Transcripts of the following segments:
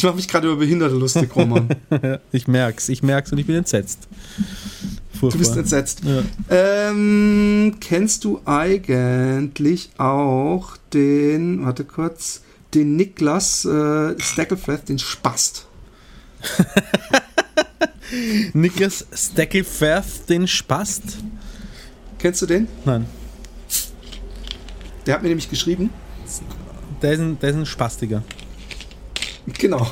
Ich mache mich gerade über Behinderte lustig, Roman. ich merk's, ich merk's und ich bin entsetzt. Furchtbar. Du bist entsetzt. Ja. Ähm, kennst du eigentlich auch den, warte kurz, den Niklas äh, Stackelflath, den Spast? Niklas Stackelflath, den Spast? Kennst du den? Nein. Der hat mir nämlich geschrieben. Der ist ein, der ist ein Spastiger. Genau.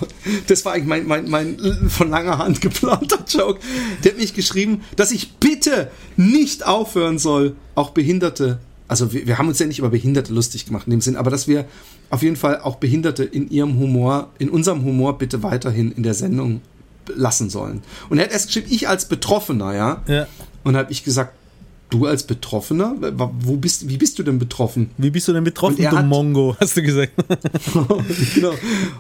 Das war eigentlich mein, mein, mein von langer Hand geplanter Joke. Der hat mich geschrieben, dass ich bitte nicht aufhören soll, auch Behinderte. Also wir, wir haben uns ja nicht über Behinderte lustig gemacht in dem Sinn, aber dass wir auf jeden Fall auch Behinderte in ihrem Humor, in unserem Humor bitte weiterhin in der Sendung lassen sollen. Und er hat erst geschrieben, ich als Betroffener, ja. ja. Und habe ich gesagt, Du als Betroffener, wo bist, wie bist du denn betroffen? Wie bist du denn betroffen, du hat, Mongo, hast du gesagt. genau.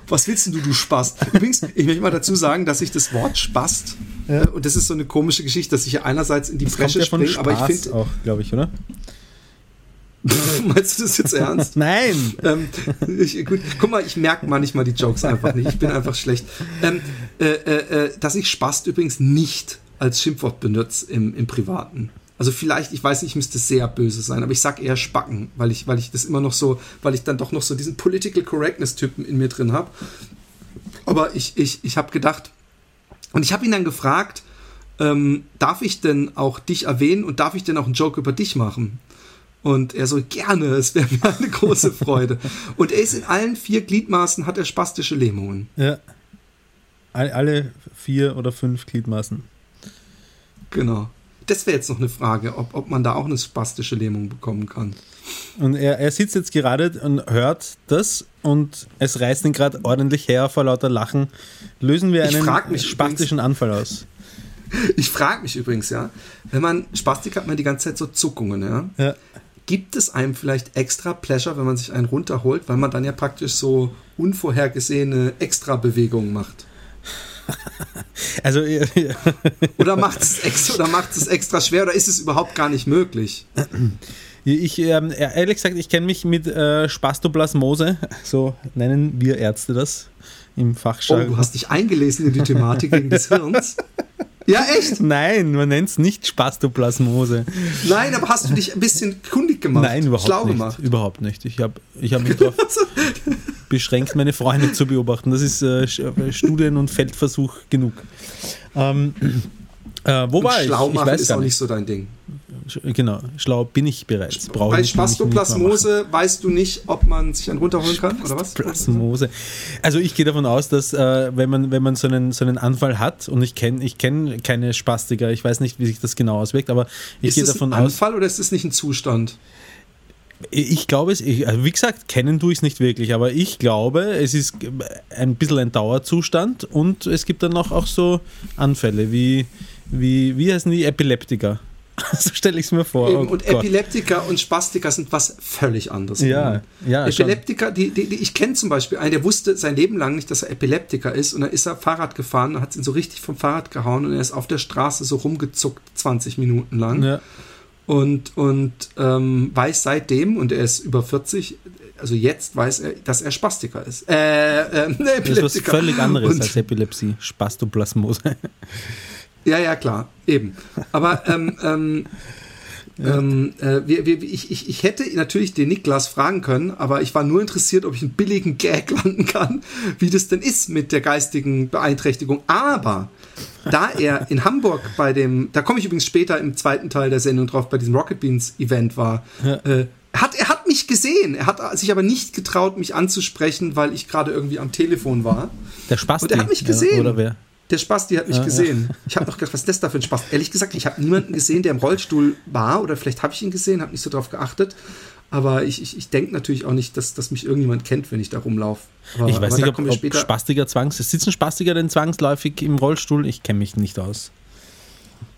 Was willst denn du, du Spast? Übrigens, ich möchte mal dazu sagen, dass ich das Wort Spast, ja. Äh, und das ist so eine komische Geschichte, dass ich ja einerseits in die das Bresche ja springe, aber ich finde. auch, glaube ich, oder? Meinst du das jetzt ernst? Nein! Ähm, ich, gut, guck mal, ich merke manchmal die Jokes einfach nicht. Ich bin einfach schlecht. Ähm, äh, äh, äh dass ich Spast übrigens nicht als Schimpfwort benutze im, im Privaten. Also vielleicht, ich weiß nicht, ich müsste sehr böse sein, aber ich sag eher Spacken, weil ich, weil ich das immer noch so, weil ich dann doch noch so diesen Political Correctness-Typen in mir drin habe. Aber ich, ich, ich habe gedacht, und ich habe ihn dann gefragt, ähm, darf ich denn auch dich erwähnen und darf ich denn auch einen Joke über dich machen? Und er so, gerne, es wäre mir eine große Freude. Und er ist in allen vier Gliedmaßen, hat er spastische Lähmungen. Ja. Alle vier oder fünf Gliedmaßen. Genau das wäre jetzt noch eine Frage, ob, ob man da auch eine spastische Lähmung bekommen kann. Und er, er sitzt jetzt gerade und hört das und es reißt ihn gerade ordentlich her vor lauter Lachen. Lösen wir einen spastischen übrigens, Anfall aus? Ich frage mich übrigens, ja, wenn man Spastik hat man die ganze Zeit so Zuckungen, ja. ja. Gibt es einem vielleicht extra Pleasure, wenn man sich einen runterholt, weil man dann ja praktisch so unvorhergesehene Extra-Bewegungen macht? Also, oder macht es extra, extra schwer oder ist es überhaupt gar nicht möglich? Ich, ähm, ehrlich gesagt, ich kenne mich mit äh, Spastoplasmose, so nennen wir Ärzte das im Fachjargon. Oh, du hast dich eingelesen in die Thematik wegen des Hirns. Ja, echt? Nein, man nennt es nicht Spastoplasmose. Nein, aber hast du dich ein bisschen kundig gemacht? Nein, überhaupt Schlau nicht. Gemacht. Überhaupt nicht. Ich habe ich hab mich darauf beschränkt, meine Freunde zu beobachten. Das ist äh, äh Studien- und Feldversuch genug. Ähm, äh, wo und war schlau ich? Machen ich weiß ist auch nicht so dein Ding. Genau, schlau bin ich bereits. Brauche Bei Spastoplasmose weißt du nicht, ob man sich einen runterholen kann, oder was? Spastoplasmose. Also ich gehe davon aus, dass äh, wenn man, wenn man so einen, so einen Anfall hat, und ich kenne ich kenn keine Spastiker, ich weiß nicht, wie sich das genau auswirkt, aber ich gehe davon aus. Ist es ein Anfall oder ist es nicht ein Zustand? Ich glaube es, ich, also wie gesagt, kennen tue ich es nicht wirklich, aber ich glaube, es ist ein bisschen ein Dauerzustand und es gibt dann auch, auch so Anfälle wie, wie, wie heißen die Epileptiker? so stelle ich es mir vor. Eben, oh und Gott. Epileptiker und Spastiker sind was völlig anderes. Ja, ja. Epileptiker, die, die, die, ich kenne zum Beispiel einen, der wusste sein Leben lang nicht, dass er Epileptiker ist und dann ist er Fahrrad gefahren und hat ihn so richtig vom Fahrrad gehauen und er ist auf der Straße so rumgezuckt 20 Minuten lang. Ja. Und, und ähm, weiß seitdem, und er ist über 40, also jetzt weiß er, dass er Spastiker ist. Äh, äh, Epileptiker. Das ist was völlig anderes und, als Epilepsie, Spastoplasmose. Ja, ja, klar, eben. Aber ähm, ähm, Ähm, äh, wir, wir, ich, ich, ich hätte natürlich den Niklas fragen können, aber ich war nur interessiert, ob ich einen billigen Gag landen kann, wie das denn ist mit der geistigen Beeinträchtigung. Aber da er in Hamburg bei dem, da komme ich übrigens später im zweiten Teil der Sendung drauf, bei diesem Rocket Beans Event war, ja. äh, hat, er hat mich gesehen. Er hat sich aber nicht getraut, mich anzusprechen, weil ich gerade irgendwie am Telefon war. Der Spaß. Und er hat mich gesehen. Ja, oder wer? Der Spasti hat mich ah, gesehen. Ja. Ich habe noch gedacht, was ist das da für ein Spaß? Ehrlich gesagt, ich habe niemanden gesehen, der im Rollstuhl war oder vielleicht habe ich ihn gesehen, habe nicht so drauf geachtet. Aber ich, ich, ich denke natürlich auch nicht, dass, dass mich irgendjemand kennt, wenn ich da rumlaufe. Ich weiß nicht, ob, ob Spastiker Zwangs. Sitzen Spastiker denn zwangsläufig im Rollstuhl? Ich kenne mich nicht aus.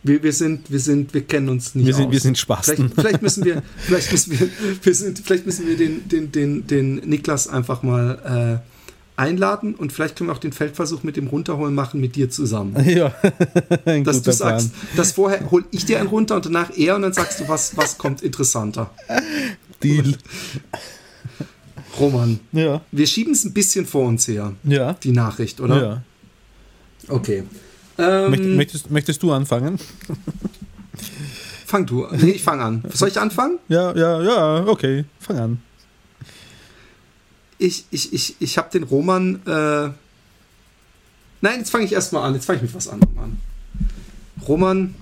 Wir, wir, sind, wir sind, wir kennen uns nicht wir sind, aus. Wir sind Spasten. Vielleicht, vielleicht, müssen wir, vielleicht müssen wir, wir sind, vielleicht müssen wir den, den, den, den Niklas einfach mal äh, einladen und vielleicht können wir auch den Feldversuch mit dem Runterholen machen mit dir zusammen. Ja, dass du sagst, Plan. dass vorher hol ich dir einen runter und danach er und dann sagst du, was, was kommt interessanter. Deal. Roman, ja. wir schieben es ein bisschen vor uns her, ja. die Nachricht, oder? Ja. Okay. Ähm, möchtest, möchtest du anfangen? Fang du. Nee, ich fange an. Soll ich anfangen? Ja, ja, ja, okay. Fang an ich, ich, ich, ich habe den Roman. Äh Nein, jetzt fange ich erstmal an. Jetzt fange ich mit was anderem an. Roman,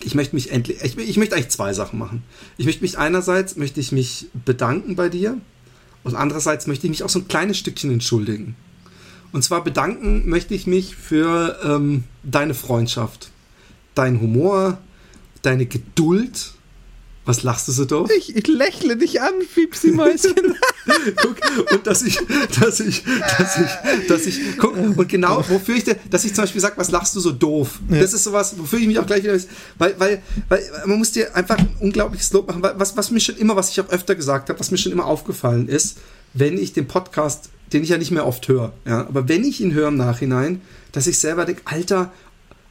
ich möchte mich endlich. Ich, ich möchte eigentlich zwei Sachen machen. Ich möchte mich einerseits möchte ich mich bedanken bei dir und andererseits möchte ich mich auch so ein kleines Stückchen entschuldigen. Und zwar bedanken möchte ich mich für ähm, deine Freundschaft, dein Humor, deine Geduld was lachst du so doof? Ich, ich lächle dich an, Fiepsi-Mäuschen. guck, und dass ich, dass ich, dass ich, dass ich, guck, und genau, wofür ich, dass ich zum Beispiel sage, was lachst du so doof? Ja. Das ist sowas, wofür ich mich auch gleich wieder, weil, weil, weil man muss dir einfach ein unglaubliches Lob machen, was, was mir schon immer, was ich auch öfter gesagt habe, was mir schon immer aufgefallen ist, wenn ich den Podcast, den ich ja nicht mehr oft höre, ja, aber wenn ich ihn höre im Nachhinein, dass ich selber denke, Alter,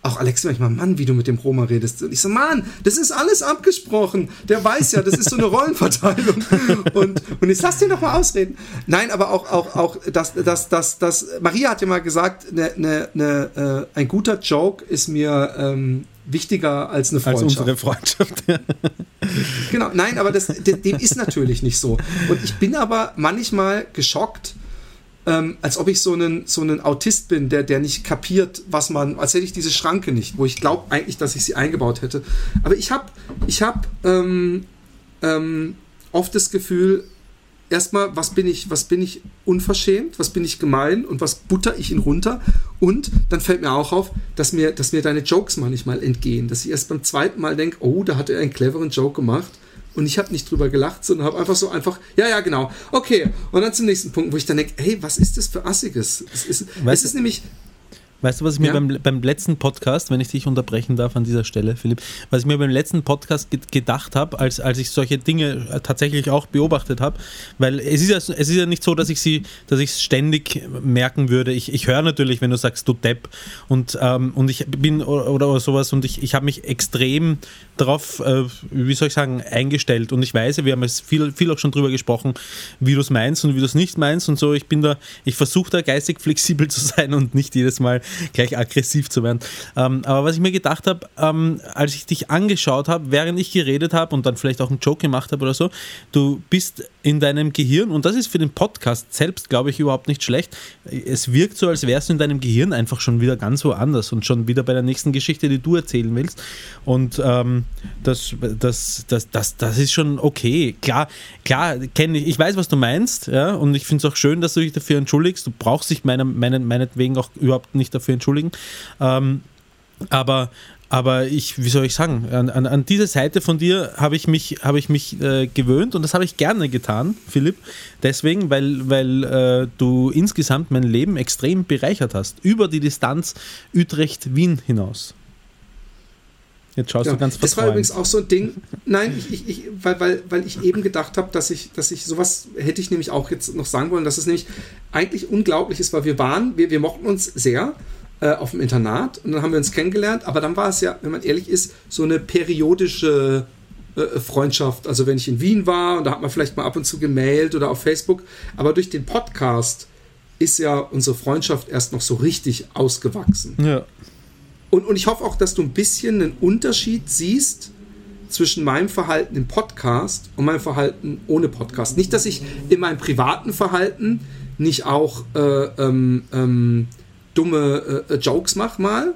auch Alex manchmal, Mann, wie du mit dem Roma redest. Und ich so, Mann, das ist alles abgesprochen. Der weiß ja, das ist so eine Rollenverteilung. Und, und jetzt lass den doch mal ausreden. Nein, aber auch, auch, auch, dass, dass, dass, dass Maria hat ja mal gesagt, ne, ne, ne, äh, ein guter Joke ist mir ähm, wichtiger als eine Freundschaft. Als unsere Freundschaft. Genau, nein, aber das, dem ist natürlich nicht so. Und ich bin aber manchmal geschockt, ähm, als ob ich so ein so einen Autist bin, der, der nicht kapiert, was man, als hätte ich diese Schranke nicht, wo ich glaube eigentlich, dass ich sie eingebaut hätte. Aber ich habe ich hab, ähm, ähm, oft das Gefühl, erstmal, was bin ich, was bin ich unverschämt, was bin ich gemein und was butter ich ihn runter. Und dann fällt mir auch auf, dass mir, dass mir deine Jokes manchmal entgehen, dass ich erst beim zweiten Mal denke, oh, da hat er einen cleveren Joke gemacht und ich habe nicht drüber gelacht, sondern habe einfach so einfach, ja, ja, genau, okay. Und dann zum nächsten Punkt, wo ich dann denke, hey, was ist das für Assiges? Es ist, es ist nämlich, Weißt du, was ich mir beim, beim letzten Podcast, wenn ich dich unterbrechen darf an dieser Stelle, Philipp, was ich mir beim letzten Podcast ge gedacht habe, als, als ich solche Dinge äh, tatsächlich auch beobachtet habe, weil es ist, ja, es ist ja nicht so, dass ich sie, dass ich es ständig merken würde. Ich, ich höre natürlich, wenn du sagst, du Depp und, ähm, und ich bin oder, oder sowas und ich, ich habe mich extrem darauf, äh, wie soll ich sagen, eingestellt und ich weiß, wir haben es viel, viel auch schon drüber gesprochen, wie du es meinst und wie du es nicht meinst und so. Ich bin da, ich versuche da geistig flexibel zu sein und nicht jedes Mal gleich aggressiv zu werden. Ähm, aber was ich mir gedacht habe, ähm, als ich dich angeschaut habe, während ich geredet habe und dann vielleicht auch einen Joke gemacht habe oder so, du bist in deinem Gehirn, und das ist für den Podcast selbst, glaube ich, überhaupt nicht schlecht. Es wirkt so, als wärst du in deinem Gehirn einfach schon wieder ganz woanders und schon wieder bei der nächsten Geschichte, die du erzählen willst. Und ähm, das, das, das, das, das ist schon okay. Klar, klar, kenne ich, ich weiß, was du meinst, ja, und ich finde es auch schön, dass du dich dafür entschuldigst. Du brauchst dich meiner, meinen, meinetwegen auch überhaupt nicht dafür entschuldigen. Ähm, aber, aber ich, wie soll ich sagen, an, an, an diese Seite von dir habe ich mich, hab ich mich äh, gewöhnt und das habe ich gerne getan, Philipp. Deswegen, weil, weil äh, du insgesamt mein Leben extrem bereichert hast. Über die Distanz Utrecht-Wien hinaus. Jetzt schaust ja, du ganz verträumt. Das war übrigens auch so ein Ding. Nein, ich, ich, weil, weil, weil ich eben gedacht habe, dass ich, dass ich sowas hätte ich nämlich auch jetzt noch sagen wollen, dass es nämlich eigentlich unglaublich ist, weil wir waren, wir, wir mochten uns sehr äh, auf dem Internat und dann haben wir uns kennengelernt, aber dann war es ja, wenn man ehrlich ist, so eine periodische äh, Freundschaft. Also wenn ich in Wien war und da hat man vielleicht mal ab und zu gemailt oder auf Facebook, aber durch den Podcast ist ja unsere Freundschaft erst noch so richtig ausgewachsen. Ja. Und, und ich hoffe auch, dass du ein bisschen einen Unterschied siehst zwischen meinem Verhalten im Podcast und meinem Verhalten ohne Podcast. Nicht, dass ich in meinem privaten Verhalten nicht auch äh, ähm, ähm, dumme äh, Jokes mache mal,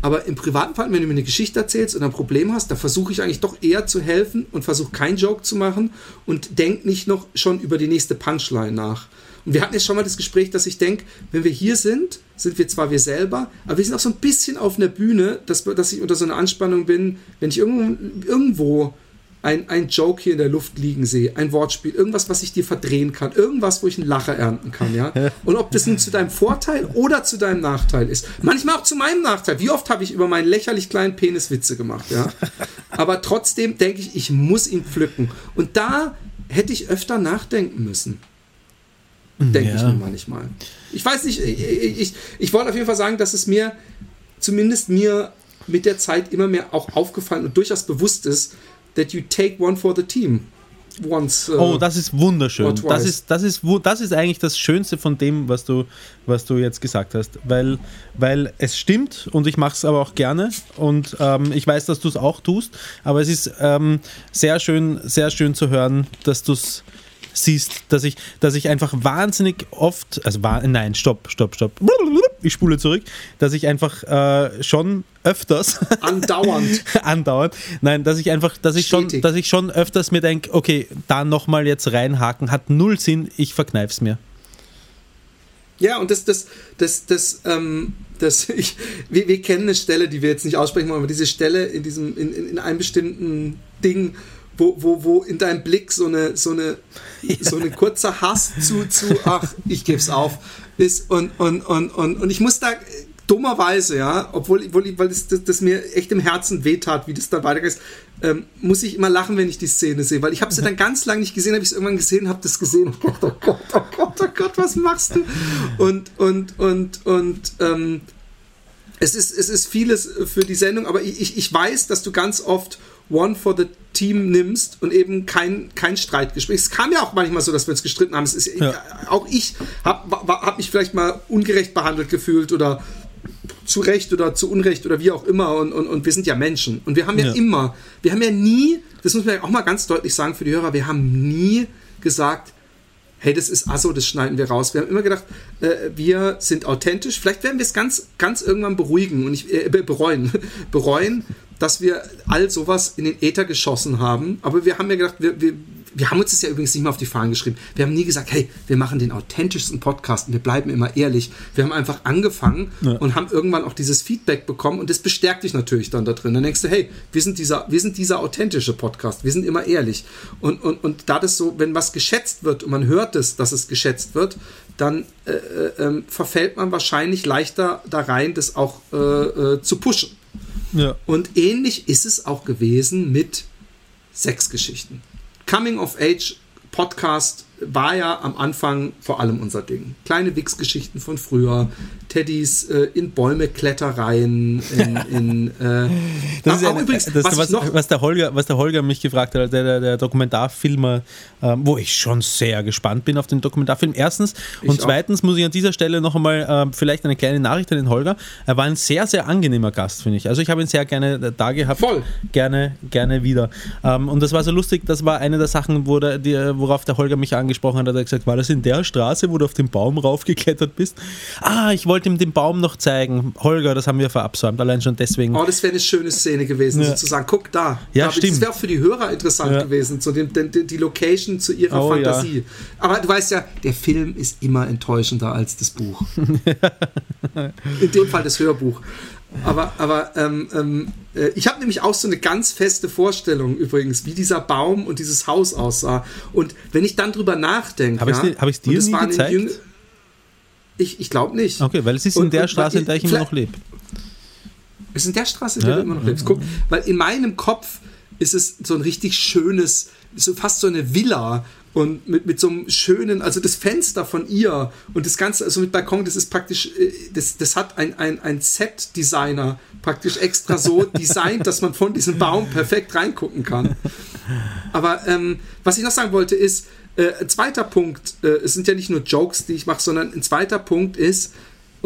aber im privaten Verhalten, wenn du mir eine Geschichte erzählst und ein Problem hast, da versuche ich eigentlich doch eher zu helfen und versuche keinen Joke zu machen und denk nicht noch schon über die nächste Punchline nach. Und wir hatten jetzt schon mal das Gespräch, dass ich denke, wenn wir hier sind, sind wir zwar wir selber, aber wir sind auch so ein bisschen auf einer Bühne, dass, dass ich unter so einer Anspannung bin, wenn ich irgendwo, irgendwo ein, ein Joke hier in der Luft liegen sehe, ein Wortspiel, irgendwas, was ich dir verdrehen kann, irgendwas, wo ich einen Lacher ernten kann, ja. Und ob das nun zu deinem Vorteil oder zu deinem Nachteil ist. Manchmal auch zu meinem Nachteil. Wie oft habe ich über meinen lächerlich kleinen Penis Witze gemacht, ja. Aber trotzdem denke ich, ich muss ihn pflücken. Und da hätte ich öfter nachdenken müssen. Denke ja. ich mir manchmal. Ich weiß nicht, ich, ich, ich wollte auf jeden Fall sagen, dass es mir, zumindest mir mit der Zeit immer mehr auch aufgefallen und durchaus bewusst ist, that you take one for the team. Once, uh, oh, das ist wunderschön. Das ist, das, ist, das ist eigentlich das Schönste von dem, was du, was du jetzt gesagt hast. Weil, weil es stimmt und ich mache es aber auch gerne und ähm, ich weiß, dass du es auch tust. Aber es ist ähm, sehr schön, sehr schön zu hören, dass du es siehst, dass ich, dass ich einfach wahnsinnig oft, also nein, stopp, stopp, stopp, ich spule zurück, dass ich einfach äh, schon öfters andauernd andauernd, nein, dass ich einfach, dass ich Stetig. schon, dass ich schon öfters mir denke, okay, da nochmal jetzt reinhaken, hat null Sinn, ich verkneif's mir. Ja, und das, das, das, das, ähm, das, ich, wir, wir kennen eine Stelle, die wir jetzt nicht aussprechen wollen, aber diese Stelle in diesem, in, in, in einem bestimmten Ding, wo, wo, wo in deinem Blick so eine, so eine, ja. so eine kurzer Hass zu, zu, ach, ich geb's auf, ist und, und, und, und, und ich muss da dummerweise, ja, obwohl, obwohl weil das, das, das mir echt im Herzen wehtat, wie das dann weitergeht, ähm, muss ich immer lachen, wenn ich die Szene sehe, weil ich habe sie dann ganz lange nicht gesehen, habe ich es irgendwann gesehen, habe das gesehen, oh Gott, oh Gott, oh Gott, oh Gott, was machst du? Und, und, und, und, ähm, es ist, es ist vieles für die Sendung, aber ich, ich weiß, dass du ganz oft One for the Team nimmst und eben kein, kein Streitgespräch. Es kam ja auch manchmal so, dass wir uns gestritten haben. Es ist, ja. Auch ich habe hab mich vielleicht mal ungerecht behandelt gefühlt oder zu Recht oder zu Unrecht oder wie auch immer. Und, und, und wir sind ja Menschen. Und wir haben ja, ja immer, wir haben ja nie, das muss man ja auch mal ganz deutlich sagen für die Hörer, wir haben nie gesagt, hey, das ist Asso, das schneiden wir raus. Wir haben immer gedacht, äh, wir sind authentisch. Vielleicht werden wir es ganz, ganz irgendwann beruhigen und ich, äh, bereuen, bereuen, dass wir all sowas in den Äther geschossen haben. Aber wir haben ja gedacht, wir, wir, wir haben uns das ja übrigens nicht mal auf die Fahnen geschrieben. Wir haben nie gesagt, hey, wir machen den authentischsten Podcast und wir bleiben immer ehrlich. Wir haben einfach angefangen ja. und haben irgendwann auch dieses Feedback bekommen und das bestärkt dich natürlich dann da drin. Dann denkst du, hey, wir sind dieser, wir sind dieser authentische Podcast. Wir sind immer ehrlich. Und, und, und da das so, wenn was geschätzt wird und man hört es, dass es geschätzt wird, dann äh, äh, ähm, verfällt man wahrscheinlich leichter da rein, das auch äh, äh zu pushen. Ja. Und ähnlich ist es auch gewesen mit Sexgeschichten. Coming of Age Podcast war ja am Anfang vor allem unser Ding. Kleine Wix-Geschichten von früher, Teddys äh, in Bäume Klettereien, in, in äh, das ist eine, übrigens, das, was, was, noch, was, der Holger, was der Holger mich gefragt hat, der, der, der Dokumentarfilmer, ähm, wo ich schon sehr gespannt bin auf den Dokumentarfilm. Erstens und zweitens auch. muss ich an dieser Stelle noch einmal ähm, vielleicht eine kleine Nachricht an den Holger. Er war ein sehr, sehr angenehmer Gast, finde ich. Also ich habe ihn sehr gerne da gehabt. Voll. Gerne, gerne wieder. Ähm, und das war so lustig, das war eine der Sachen, wo der, die, worauf der Holger mich angesprochen hat, hat er gesagt, war das in der Straße, wo du auf den Baum raufgeklettert bist? Ah, ich wollte ihm den Baum noch zeigen. Holger, das haben wir verabsäumt, allein schon deswegen. Oh, das wäre eine schöne Szene gewesen, ja. sozusagen. Guck da. Ja, da, stimmt. Das wäre auch für die Hörer interessant ja. gewesen, so die, die, die, Location zu ihrer oh, Fantasie. Ja. Aber du weißt ja, der Film ist immer enttäuschender als das Buch. in dem Fall das Hörbuch. Aber, aber ähm, ähm, äh, ich habe nämlich auch so eine ganz feste Vorstellung übrigens, wie dieser Baum und dieses Haus aussah. Und wenn ich dann drüber nachdenke. Habe ich es dir, nie gezeigt? Ich, ich glaube nicht. Okay, weil es ist und, in der und, Straße, in der ich immer noch lebe. Es ist in der Straße, in der ja, du immer noch lebst. Guck, weil in meinem Kopf ist es so ein richtig schönes, so fast so eine Villa und mit, mit so einem schönen, also das Fenster von ihr und das Ganze, also mit Balkon, das ist praktisch, äh, das, das hat ein, ein, ein Set-Designer praktisch extra so designt, dass man von diesem Baum perfekt reingucken kann. Aber ähm, was ich noch sagen wollte ist, äh, ein zweiter Punkt, äh, es sind ja nicht nur Jokes, die ich mache, sondern ein zweiter Punkt ist,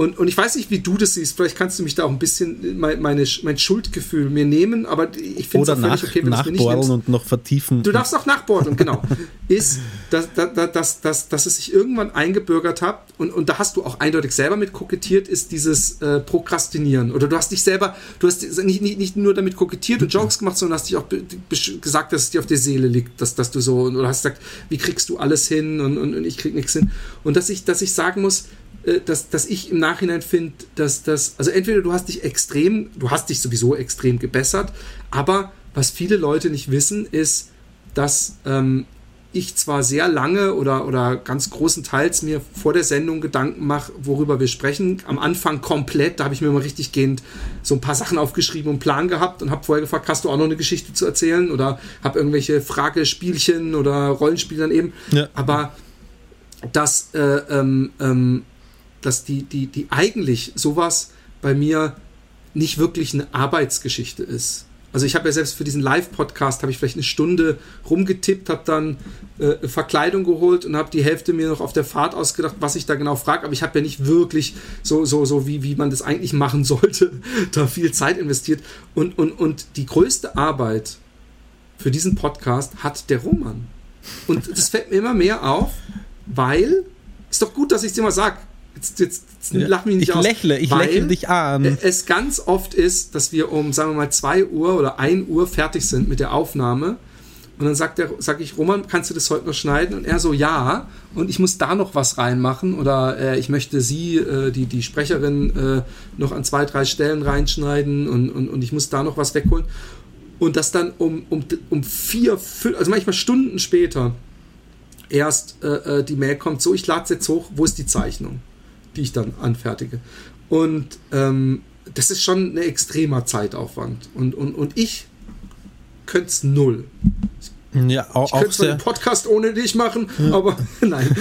und, und ich weiß nicht, wie du das siehst. Vielleicht kannst du mich da auch ein bisschen mein, meine, mein Schuldgefühl mir nehmen, aber ich finde es völlig okay, wenn du es mir nicht nimmst. und noch vertiefen. Du darfst auch nachbordeln, genau. ist, dass, dass, dass, dass, dass es sich irgendwann eingebürgert hat und, und da hast du auch eindeutig selber mit kokettiert, ist dieses äh, Prokrastinieren. Oder du hast dich selber, du hast nicht, nicht, nicht nur damit kokettiert und Jokes gemacht, sondern hast dich auch gesagt, dass es dir auf der Seele liegt, dass, dass du so, oder hast gesagt, wie kriegst du alles hin und, und, und ich krieg nichts hin. Und dass ich, dass ich sagen muss, dass, dass ich im Nachhinein finde, dass das, also entweder du hast dich extrem, du hast dich sowieso extrem gebessert, aber was viele Leute nicht wissen, ist, dass ähm, ich zwar sehr lange oder, oder ganz großenteils mir vor der Sendung Gedanken mache, worüber wir sprechen. Am Anfang komplett, da habe ich mir mal richtig gehend so ein paar Sachen aufgeschrieben und Plan gehabt und habe vorher gefragt, hast du auch noch eine Geschichte zu erzählen oder habe irgendwelche Fragespielchen oder Rollenspiele dann eben. Ja. Aber dass äh, ähm, ähm, dass die, die, die eigentlich sowas bei mir nicht wirklich eine Arbeitsgeschichte ist. Also ich habe ja selbst für diesen Live-Podcast habe ich vielleicht eine Stunde rumgetippt, habe dann äh, Verkleidung geholt und habe die Hälfte mir noch auf der Fahrt ausgedacht, was ich da genau frage. Aber ich habe ja nicht wirklich so so so wie wie man das eigentlich machen sollte, da viel Zeit investiert. Und und und die größte Arbeit für diesen Podcast hat der Roman. Und das fällt mir immer mehr auf, weil ist doch gut, dass ich es dir mal sage jetzt, jetzt, jetzt lach mich nicht ich aus. Lächle, ich lächle dich an. Es ganz oft ist, dass wir um, sagen wir mal, 2 Uhr oder 1 Uhr fertig sind mit der Aufnahme. Und dann sagt der, sag ich, Roman, kannst du das heute noch schneiden? Und er so, ja. Und ich muss da noch was reinmachen. Oder äh, ich möchte sie, äh, die, die Sprecherin, äh, noch an zwei, drei Stellen reinschneiden und, und, und ich muss da noch was wegholen. Und das dann um, um, um vier, fünf, also manchmal Stunden später erst äh, äh die Mail kommt, so, ich lade es jetzt hoch, wo ist die Zeichnung? Die ich dann anfertige. Und ähm, das ist schon ein extremer Zeitaufwand. Und, und, und ich könnte es null. Ja, auch, ich könnte zwar den Podcast ohne dich machen, ja. aber nein.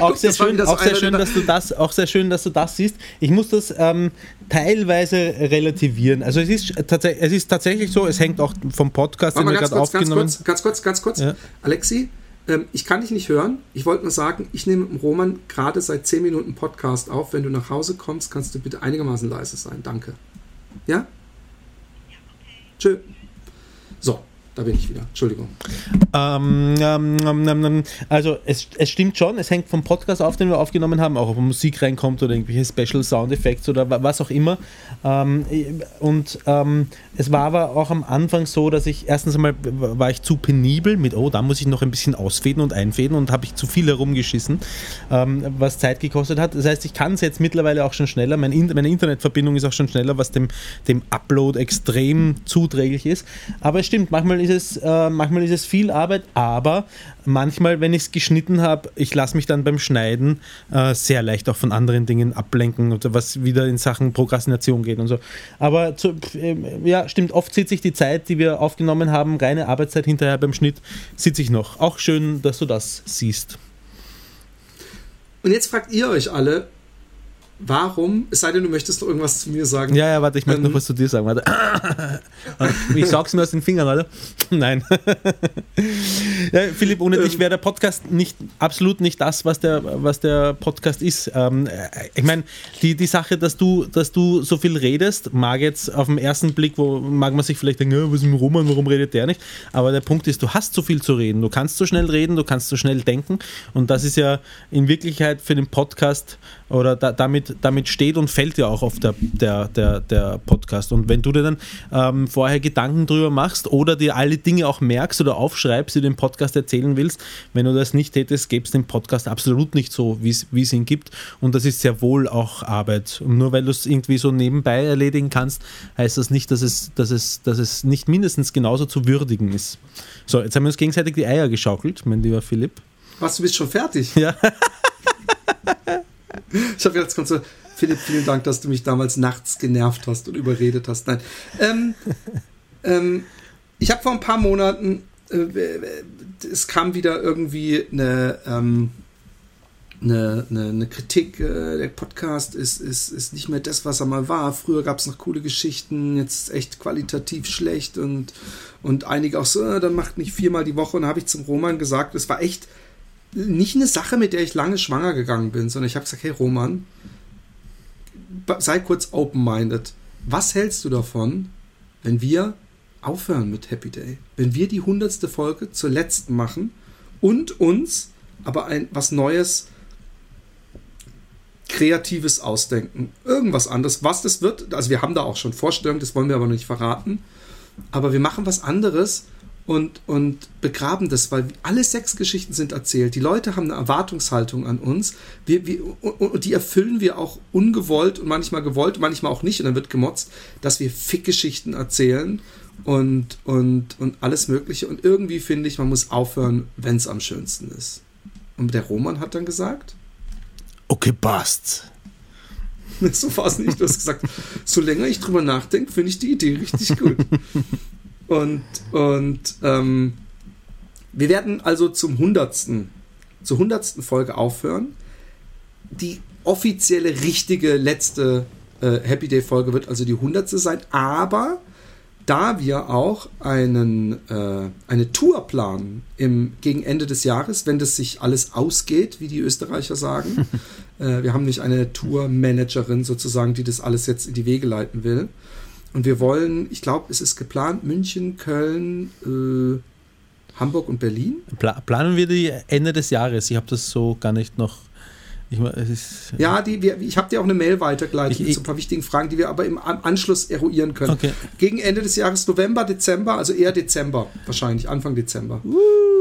auch sehr schön, auch sehr schön dass du das, auch sehr schön, dass du das siehst. Ich muss das ähm, teilweise relativieren. Also es ist, es ist tatsächlich so, es hängt auch vom Podcast, den wir gerade aufgenommen Ganz kurz, ganz kurz, ganz kurz. Ja. Alexi, ähm, ich kann dich nicht hören. Ich wollte nur sagen, ich nehme mit dem Roman gerade seit 10 Minuten Podcast auf. Wenn du nach Hause kommst, kannst du bitte einigermaßen leise sein. Danke. Ja? Ja, okay. Tschö. Da bin ich wieder. Entschuldigung. Ähm, ähm, ähm, ähm, ähm, also es, es stimmt schon, es hängt vom Podcast auf, den wir aufgenommen haben, auch ob Musik reinkommt oder irgendwelche Special Sound Effects oder was auch immer. Ähm, und es war aber auch am Anfang so, dass ich erstens einmal war ich zu penibel mit, oh, da muss ich noch ein bisschen ausfäden und einfäden und habe ich zu viel herumgeschissen, was Zeit gekostet hat. Das heißt, ich kann es jetzt mittlerweile auch schon schneller. Mein In meine Internetverbindung ist auch schon schneller, was dem, dem Upload extrem zuträglich ist. Aber es stimmt, manchmal ist es, äh, manchmal ist es viel Arbeit, aber manchmal, wenn ich es geschnitten habe, ich lasse mich dann beim Schneiden äh, sehr leicht auch von anderen Dingen ablenken oder was wieder in Sachen Prokrastination geht und so. Aber zu, äh, ja, stimmt, oft sitze ich die Zeit, die wir aufgenommen haben, reine Arbeitszeit hinterher beim Schnitt, sitze ich noch. Auch schön, dass du das siehst. Und jetzt fragt ihr euch alle, warum, es sei denn, du möchtest noch irgendwas zu mir sagen. Ja, ja, warte, ich möchte ähm, noch was zu dir sagen. Warte. Ich saug's mir aus den Fingern, warte. Nein. ja, Philipp, ohne ähm, dich wäre der Podcast nicht, absolut nicht das, was der, was der Podcast ist. Ähm, äh, ich meine, die, die Sache, dass du, dass du so viel redest, mag jetzt auf den ersten Blick, wo mag man sich vielleicht denken, ja, was ist mit Roman, warum redet der nicht? Aber der Punkt ist, du hast so viel zu reden. Du kannst so schnell reden, du kannst so schnell denken. Und das ist ja in Wirklichkeit für den Podcast oder da, damit, damit steht und fällt ja auch oft der, der, der, der Podcast. Und wenn du dir dann ähm, vorher Gedanken drüber machst oder dir alle Dinge auch merkst oder aufschreibst, die du im Podcast erzählen willst, wenn du das nicht hättest, gäbe es den Podcast absolut nicht so, wie es ihn gibt. Und das ist sehr wohl auch Arbeit. Und nur weil du es irgendwie so nebenbei erledigen kannst, heißt das nicht, dass es, dass es, dass es nicht mindestens genauso zu würdigen ist. So, jetzt haben wir uns gegenseitig die Eier geschaukelt, mein lieber Philipp. Was, du bist schon fertig? Ja. Ich habe jetzt so, Philipp, vielen Dank, dass du mich damals nachts genervt hast und überredet hast. Nein. Ähm, ähm, ich habe vor ein paar Monaten, äh, es kam wieder irgendwie eine, ähm, eine, eine, eine, Kritik, äh, der Podcast ist, ist, ist nicht mehr das, was er mal war. Früher gab es noch coole Geschichten, jetzt echt qualitativ schlecht und, und einige auch so, äh, dann macht nicht viermal die Woche. Und habe ich zum Roman gesagt, es war echt nicht eine Sache, mit der ich lange schwanger gegangen bin, sondern ich habe gesagt, hey Roman, sei kurz open-minded. Was hältst du davon, wenn wir aufhören mit Happy Day? Wenn wir die hundertste Folge zur letzten machen und uns aber ein was Neues, Kreatives ausdenken. Irgendwas anderes. Was das wird, also wir haben da auch schon Vorstellungen, das wollen wir aber noch nicht verraten. Aber wir machen was anderes und, und begraben das, weil alle sechs Geschichten sind erzählt. Die Leute haben eine Erwartungshaltung an uns. Wir, wir, und, die erfüllen wir auch ungewollt und manchmal gewollt, manchmal auch nicht. Und dann wird gemotzt, dass wir Fickgeschichten erzählen und, und, und alles Mögliche. Und irgendwie finde ich, man muss aufhören, wenn es am schönsten ist. Und der Roman hat dann gesagt: Okay, passt. So war es nicht. Du hast gesagt, so länger ich drüber nachdenke, finde ich die Idee richtig gut. Und, und ähm, wir werden also zum hundertsten, zur hundertsten Folge aufhören. Die offizielle, richtige, letzte äh, Happy Day Folge wird also die hundertste sein. Aber da wir auch einen, äh, eine Tour planen im, gegen Ende des Jahres, wenn das sich alles ausgeht, wie die Österreicher sagen. äh, wir haben nicht eine Tourmanagerin sozusagen, die das alles jetzt in die Wege leiten will. Und wir wollen, ich glaube, es ist geplant, München, Köln, äh, Hamburg und Berlin. Pla planen wir die Ende des Jahres? Ich habe das so gar nicht noch. Ich, ist, ja, die, wir, ich habe dir auch eine Mail weitergeleitet ich, mit so ein paar wichtigen Fragen, die wir aber im Anschluss eruieren können. Okay. Gegen Ende des Jahres, November, Dezember, also eher Dezember wahrscheinlich, Anfang Dezember. Uh,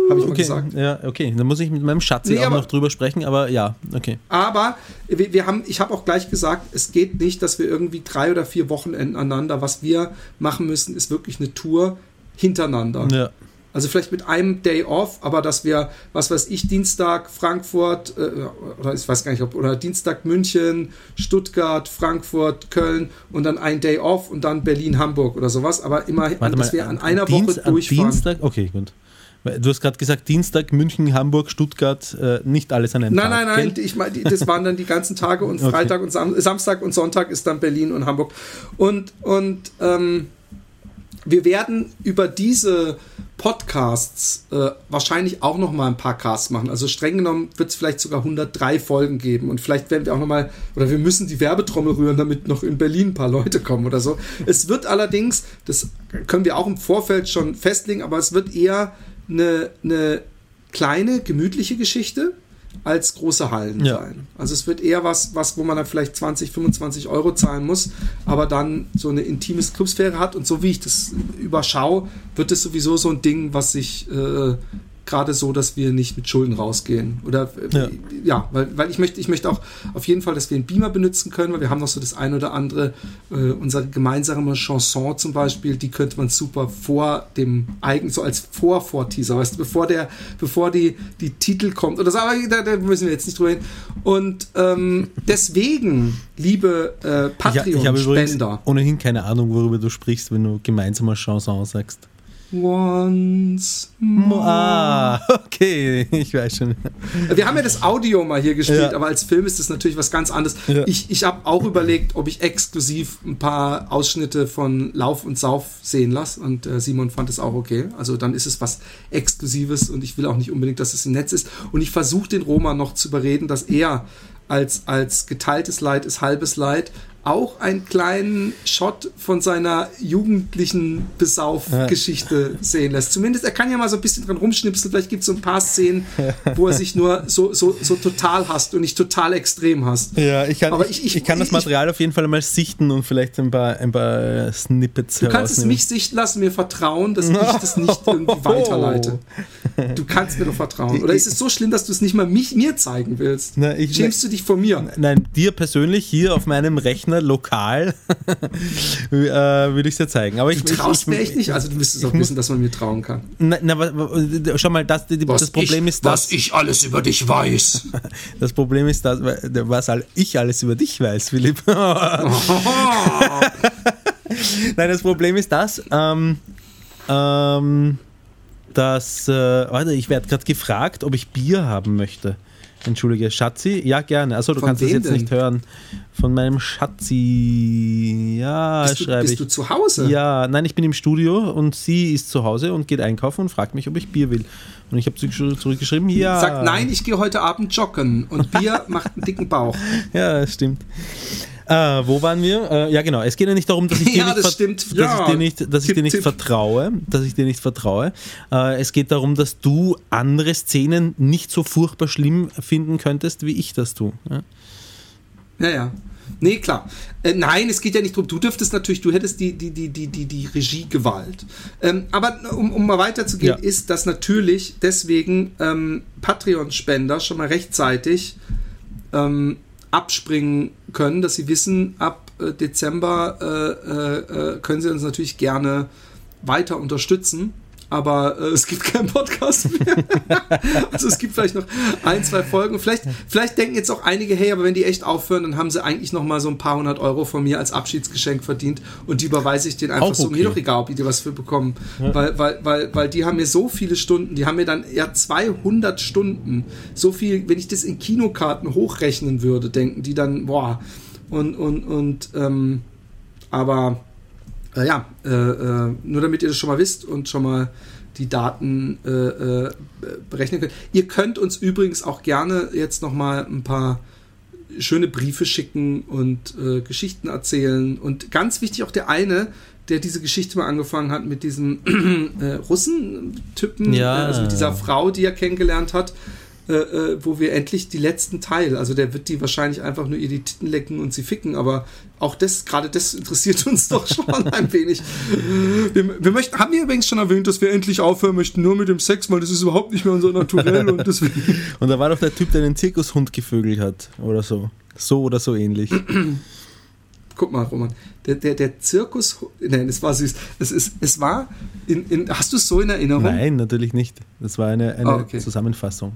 habe ich mal okay. gesagt. Ja, okay. Dann muss ich mit meinem Schatz nee, auch aber, noch drüber sprechen, aber ja, okay. Aber wir, wir haben, ich habe auch gleich gesagt, es geht nicht, dass wir irgendwie drei oder vier Wochenenden aneinander. Was wir machen müssen, ist wirklich eine Tour hintereinander. Ja. Also vielleicht mit einem Day off, aber dass wir, was weiß ich, Dienstag Frankfurt, äh, oder ich weiß gar nicht, ob, oder Dienstag München, Stuttgart, Frankfurt, Köln und dann ein Day off und dann Berlin, Hamburg oder sowas, aber immer, Warte dass mal, wir an einer Dienst, Woche durchfahren. Dienstag, okay, gut. Du hast gerade gesagt, Dienstag, München, Hamburg, Stuttgart, äh, nicht alles an einem nein, Tag. Nein, nein, nein, ich mein, das waren dann die ganzen Tage und Freitag okay. und Sam Samstag und Sonntag ist dann Berlin und Hamburg. Und, und ähm, wir werden über diese Podcasts äh, wahrscheinlich auch noch mal ein paar Casts machen. Also streng genommen wird es vielleicht sogar 103 Folgen geben und vielleicht werden wir auch noch mal oder wir müssen die Werbetrommel rühren, damit noch in Berlin ein paar Leute kommen oder so. Es wird allerdings, das können wir auch im Vorfeld schon festlegen, aber es wird eher eine, eine kleine gemütliche Geschichte als große Hallen ja. sein. Also es wird eher was, was, wo man dann vielleicht 20, 25 Euro zahlen muss, aber dann so eine intime Clubsphäre hat und so wie ich das überschaue, wird es sowieso so ein Ding, was sich äh, gerade so, dass wir nicht mit Schulden rausgehen. Oder äh, ja, ja weil, weil ich möchte, ich möchte auch auf jeden Fall, dass wir einen Beamer benutzen können, weil wir haben noch so das ein oder andere, äh, unsere gemeinsame Chanson zum Beispiel, die könnte man super vor dem eigen, so als Vor-Vor-Teaser, weißt du, bevor der, bevor die, die Titel kommt oder so, aber da, da müssen wir jetzt nicht drüber hin. Und ähm, deswegen, liebe äh, Patreon-Spender. Ich, ich ohnehin keine Ahnung, worüber du sprichst, wenn du gemeinsame Chanson sagst. Once more. Ah, okay, ich weiß schon. Wir haben ja das Audio mal hier gespielt, ja. aber als Film ist das natürlich was ganz anderes. Ja. Ich, ich habe auch überlegt, ob ich exklusiv ein paar Ausschnitte von Lauf und Sauf sehen lasse und äh, Simon fand es auch okay. Also dann ist es was Exklusives und ich will auch nicht unbedingt, dass es im Netz ist. Und ich versuche den Roma noch zu überreden, dass er als, als geteiltes Leid ist halbes Leid auch einen kleinen Shot von seiner jugendlichen Besaufgeschichte ja. sehen lässt. Zumindest, er kann ja mal so ein bisschen dran rumschnipseln. Vielleicht gibt es so ein paar Szenen, wo er sich nur so, so, so total hasst und nicht total extrem hasst. Ja, ich kann, Aber ich, ich, ich kann das Material auf jeden Fall mal sichten und vielleicht ein paar, ein paar Snippets Du kannst es mich sichten lassen, mir vertrauen, dass ich das nicht irgendwie weiterleite. Du kannst mir doch vertrauen. Oder ist es so schlimm, dass du es nicht mal mich, mir zeigen willst? Na, ich, Schämst du dich vor mir? Nein, dir persönlich hier auf meinem Rechner Rechner lokal, äh, würde ich es dir zeigen. Aber ich, du traust ich, ich, mir echt nicht, also du müsstest auch wissen, dass man mir trauen kann. Na, na schau mal, das, das Problem ist das. Was ich alles über dich weiß. Das Problem ist das, was ich alles über dich weiß, Philipp. Nein, das Problem ist das, ähm, ähm, dass, äh, warte, ich werde gerade gefragt, ob ich Bier haben möchte. Entschuldige, Schatzi? Ja, gerne. Also du Von kannst es jetzt denn? nicht hören. Von meinem Schatzi. Ja, Bist, du, schreibe bist ich. du zu Hause? Ja, nein, ich bin im Studio und sie ist zu Hause und geht einkaufen und fragt mich, ob ich Bier will. Und ich habe zurückgeschrieben, ja. Sagt, nein, ich gehe heute Abend joggen und Bier macht einen dicken Bauch. Ja, stimmt. Äh, wo waren wir? Äh, ja, genau. Es geht ja nicht darum, dass ich dir Ja, nicht, das stimmt. Dass Ja. ich dir nicht, dass ich Tipp, dir nicht Tipp. vertraue, dass ich dir nicht vertraue. Äh, es geht darum, dass du andere Szenen nicht so furchtbar schlimm finden könntest, wie ich das tue. Ja? Ja, ja. Nee, klar. Äh, nein, es geht ja nicht drum. Du dürftest natürlich, du hättest die, die, die, die, die, die Regiegewalt. Ähm, aber um, um mal weiterzugehen, Ja. ist, dass natürlich deswegen ähm, Patreon-Spender schon mal rechtzeitig ähm, abspringen können, dass sie wissen, ab äh, Dezember äh, äh, äh, können sie uns natürlich gerne weiter unterstützen. Aber äh, es gibt keinen Podcast mehr. also es gibt vielleicht noch ein, zwei Folgen. Vielleicht, vielleicht denken jetzt auch einige, hey, aber wenn die echt aufhören, dann haben sie eigentlich noch mal so ein paar hundert Euro von mir als Abschiedsgeschenk verdient und die überweise ich denen einfach Auch so. okay. Mir doch egal, ob die was für bekommen. Weil, weil, weil, weil die haben mir so viele Stunden, die haben mir dann ja 200 Stunden, so viel, wenn ich das in Kinokarten hochrechnen würde, denken die dann, boah. Und, und, und, ähm, aber äh, ja, äh, äh, nur damit ihr das schon mal wisst und schon mal die Daten äh, äh, berechnen könnt. Ihr könnt uns übrigens auch gerne jetzt noch mal ein paar schöne Briefe schicken und äh, Geschichten erzählen. Und ganz wichtig auch der eine, der diese Geschichte mal angefangen hat mit diesem Russen-Typen, Ja. also mit dieser Frau, die er kennengelernt hat, äh, äh, wo wir endlich die letzten Teil, also der wird die wahrscheinlich einfach nur ihr die Titten lecken und sie ficken, aber auch das, gerade das interessiert uns doch schon ein wenig. Wir, wir möchten, haben wir übrigens schon erwähnt, dass wir endlich aufhören möchten, nur mit dem Sex, weil das ist überhaupt nicht mehr unser Naturell und deswegen. Und da war doch der Typ, der den Zirkushund gevögelt hat oder so. So oder so ähnlich. Guck mal, Roman. Der, der, der Zirkus. Nein, es war süß. Es, ist, es war. In, in, hast du es so in Erinnerung? Nein, natürlich nicht. Das war eine, eine Ah, okay. Zusammenfassung.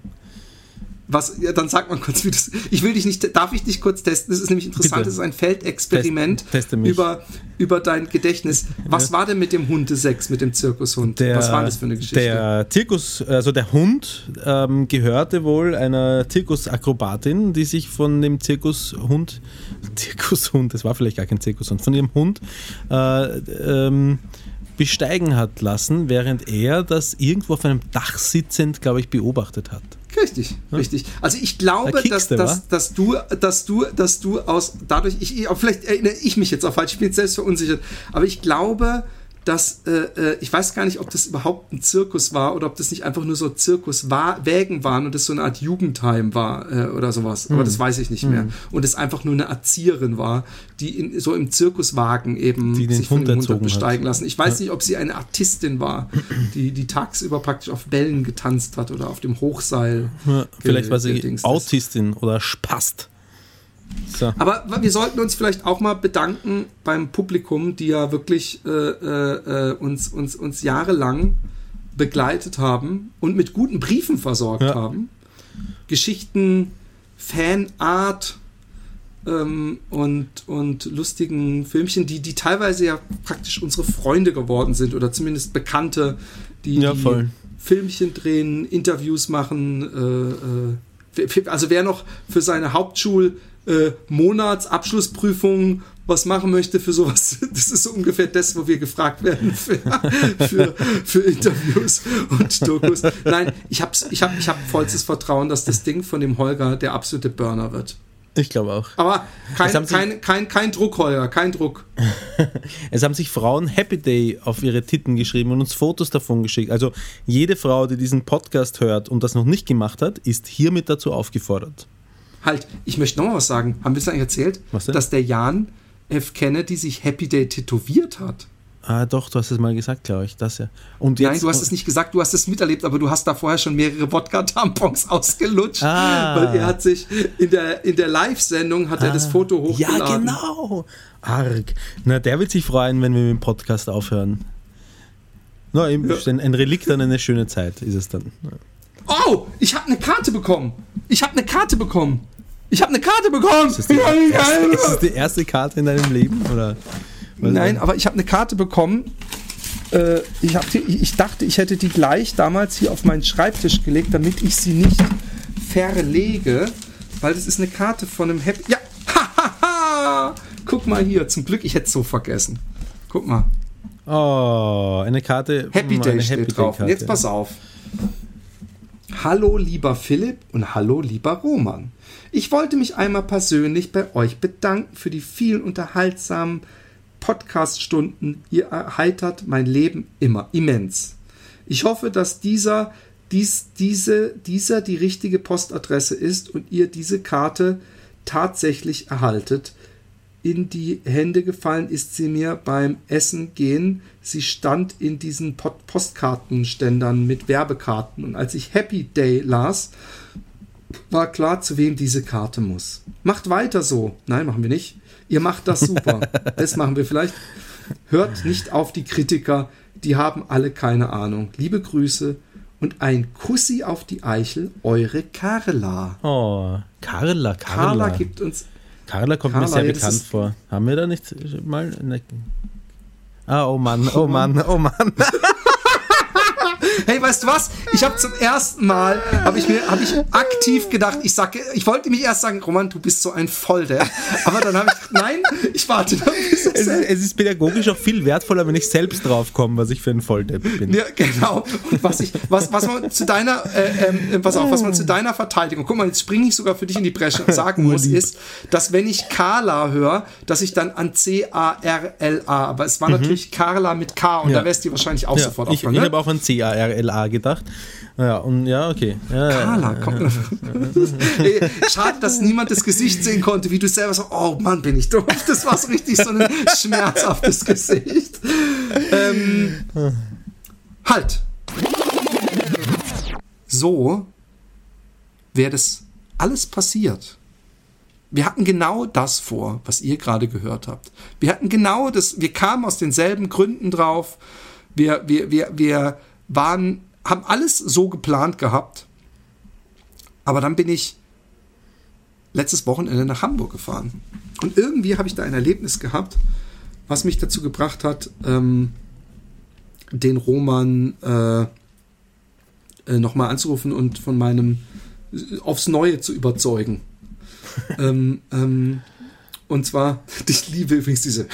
Was, ja, dann sag mal kurz, wie das. Ich will dich nicht. Darf ich dich kurz testen? Das ist nämlich interessant. Bitte. Das ist ein Feldexperiment Test- über, über dein Gedächtnis. Was war denn mit dem Hundesex, mit dem Zirkushund? Der, Was war das für eine Geschichte? Der Zirkus, also der Hund ähm, gehörte wohl einer Zirkusakrobatin, die sich von dem Zirkushund, Zirkushund, das war vielleicht gar kein Zirkushund, von ihrem Hund äh, ähm, besteigen hat lassen, während er das irgendwo auf einem Dach sitzend, glaube ich, beobachtet hat. Richtig, richtig. Also ich glaube, Da dass, du, dass, dass du, dass du, dass du aus dadurch, ich- vielleicht erinnere ich mich jetzt auch falsch, ich bin jetzt selbst verunsichert, aber ich glaube, dass äh, äh, ich weiß gar nicht, ob das überhaupt ein Zirkus war oder ob das nicht einfach nur so Zirkuswägen waren und das so eine Art Jugendheim war äh, oder sowas. Hm. Aber das weiß ich nicht mehr. Und es einfach nur eine Erzieherin war, die in, so im Zirkuswagen eben sich von Hund dem Hund erzogen hat. besteigen lassen. Ich weiß nicht, ob sie eine Artistin war, die, die tagsüber praktisch auf Bällen getanzt hat oder auf dem Hochseil. Ja, vielleicht war sie gedingst ist. Autistin oder Spast. So. Aber wir sollten uns vielleicht auch mal bedanken beim Publikum, die ja wirklich äh, äh, äh, uns, uns, uns jahrelang begleitet haben und mit guten Briefen versorgt Ja. haben. Geschichten, Fanart ähm, und, und lustigen Filmchen, die, die teilweise ja praktisch unsere Freunde geworden sind oder zumindest Bekannte, die, Ja, die. Filmchen drehen, Interviews machen. Äh, äh, also wer noch für seine Hauptschul äh, Monatsabschlussprüfung was machen möchte für sowas, das ist so ungefähr das, wo wir gefragt werden für, für, für Interviews und Dokus. Nein, ich habe ich hab, ich hab vollstes Vertrauen, dass das Ding von dem Holger der absolute Burner wird. Ich glaube auch. Aber kein, sich- kein, kein, kein Druck, Holger, kein Druck. Es haben sich Frauen Happy Day auf ihre Titten geschrieben und uns Fotos davon geschickt. Also jede Frau, die diesen Podcast hört und das noch nicht gemacht hat, ist hiermit dazu aufgefordert. Halt, ich möchte noch mal was sagen. Haben wir es eigentlich erzählt? Was denn? Dass der Jan F. Kennedy sich Happy Day tätowiert hat. Ah, doch, du hast es mal gesagt, glaube ich. Das ja. Und jetzt, Nein, du hast es nicht gesagt, du hast es miterlebt, aber du hast da vorher schon mehrere Wodka-Tampons ausgelutscht. Ah. Weil er hat sich in der, in der Live-Sendung hat er das Foto hochgeladen. Ja, genau. Arg. Na, der wird sich freuen, wenn wir mit dem Podcast aufhören. Na, eben, Ja. ein, ein Relikt an eine schöne Zeit ist es dann. Oh, ich habe eine Karte bekommen. Ich habe eine Karte bekommen. Ich habe eine Karte bekommen. Ist das, die, ja, ist das die erste Karte in deinem Leben? Oder? Nein, aber ich habe eine Karte bekommen. Äh, ich, hab die, ich dachte, ich hätte die gleich damals hier auf meinen Schreibtisch gelegt, damit ich sie nicht verlege, weil das ist eine Karte von einem Happy. Ja, hahaha! Guck mal hier, zum Glück, ich hätte es so vergessen. Guck mal. Oh, eine Karte. Happy Day eine steht Happy drauf. Und Karte. jetzt pass auf. Hallo lieber Philipp und hallo lieber Roman. Ich wollte mich einmal persönlich bei euch bedanken für die vielen unterhaltsamen Podcast-Stunden. Ihr erheitert mein Leben immer immens. Ich hoffe, dass dieser, dies, diese, dieser die richtige Postadresse ist und ihr diese Karte tatsächlich erhaltet. In die Hände gefallen ist sie mir beim Essen gehen. Sie stand in diesen Postkartenständern mit Werbekarten. Und als ich Happy Day las, war klar, zu wem diese Karte muss. Macht weiter so. Nein, machen wir nicht. Ihr macht das super. das machen wir vielleicht. Hört nicht auf die Kritiker, die haben alle keine Ahnung. Liebe Grüße und ein Kussi auf die Eichel, eure Carla. Oh, Carla, Carla. Carla gibt uns. Carla kommt Carla, mir sehr ja, bekannt vor. Haben wir da nicht mal. Ah, oh Mann, oh Mann, oh Mann. Hey, weißt du was? Ich habe zum ersten Mal, habe ich mir, habe ich aktiv gedacht, ich sage, ich wollte mich erst sagen, Roman, du bist so ein Volldepp. Aber dann habe ich, nein, ich warte noch Es ist, es ist pädagogisch auch viel wertvoller, wenn ich selbst drauf komme, was ich für ein Volldepp bin. Ja, genau. Und was ich, was, was man zu deiner, äh, ähm, pass auf, was man zu deiner Verteidigung, guck mal, jetzt springe ich sogar für dich in die Bresche und sagen muss, ist, dass wenn ich Carla höre, dass ich dann an C-A-R-L-A, aber es war natürlich Carla mit K und Mhm. Ja. da wärst du wahrscheinlich auch Ja, sofort ich ich aufgefallen, habe ne? auch an C-A-R-L-A gedacht. Ja, und ja, okay. Ja, Carla, komm. Ey, Schade, dass niemand das Gesicht sehen konnte, wie du selber so, oh Mann, bin ich doof. Das war so richtig so ein schmerzhaftes Gesicht. Ähm, halt. So wäre das alles passiert. Wir hatten genau das vor, was ihr gerade gehört habt. Wir hatten genau das, wir kamen aus denselben Gründen drauf. Wir, wir, wir, wir waren, haben alles so geplant gehabt. Aber dann bin ich letztes Wochenende nach Hamburg gefahren. Und irgendwie habe ich da ein Erlebnis gehabt, was mich dazu gebracht hat, ähm, den Roman äh, äh, nochmal anzurufen und von meinem äh, aufs Neue zu überzeugen. ähm, ähm, und zwar, ich liebe übrigens diese,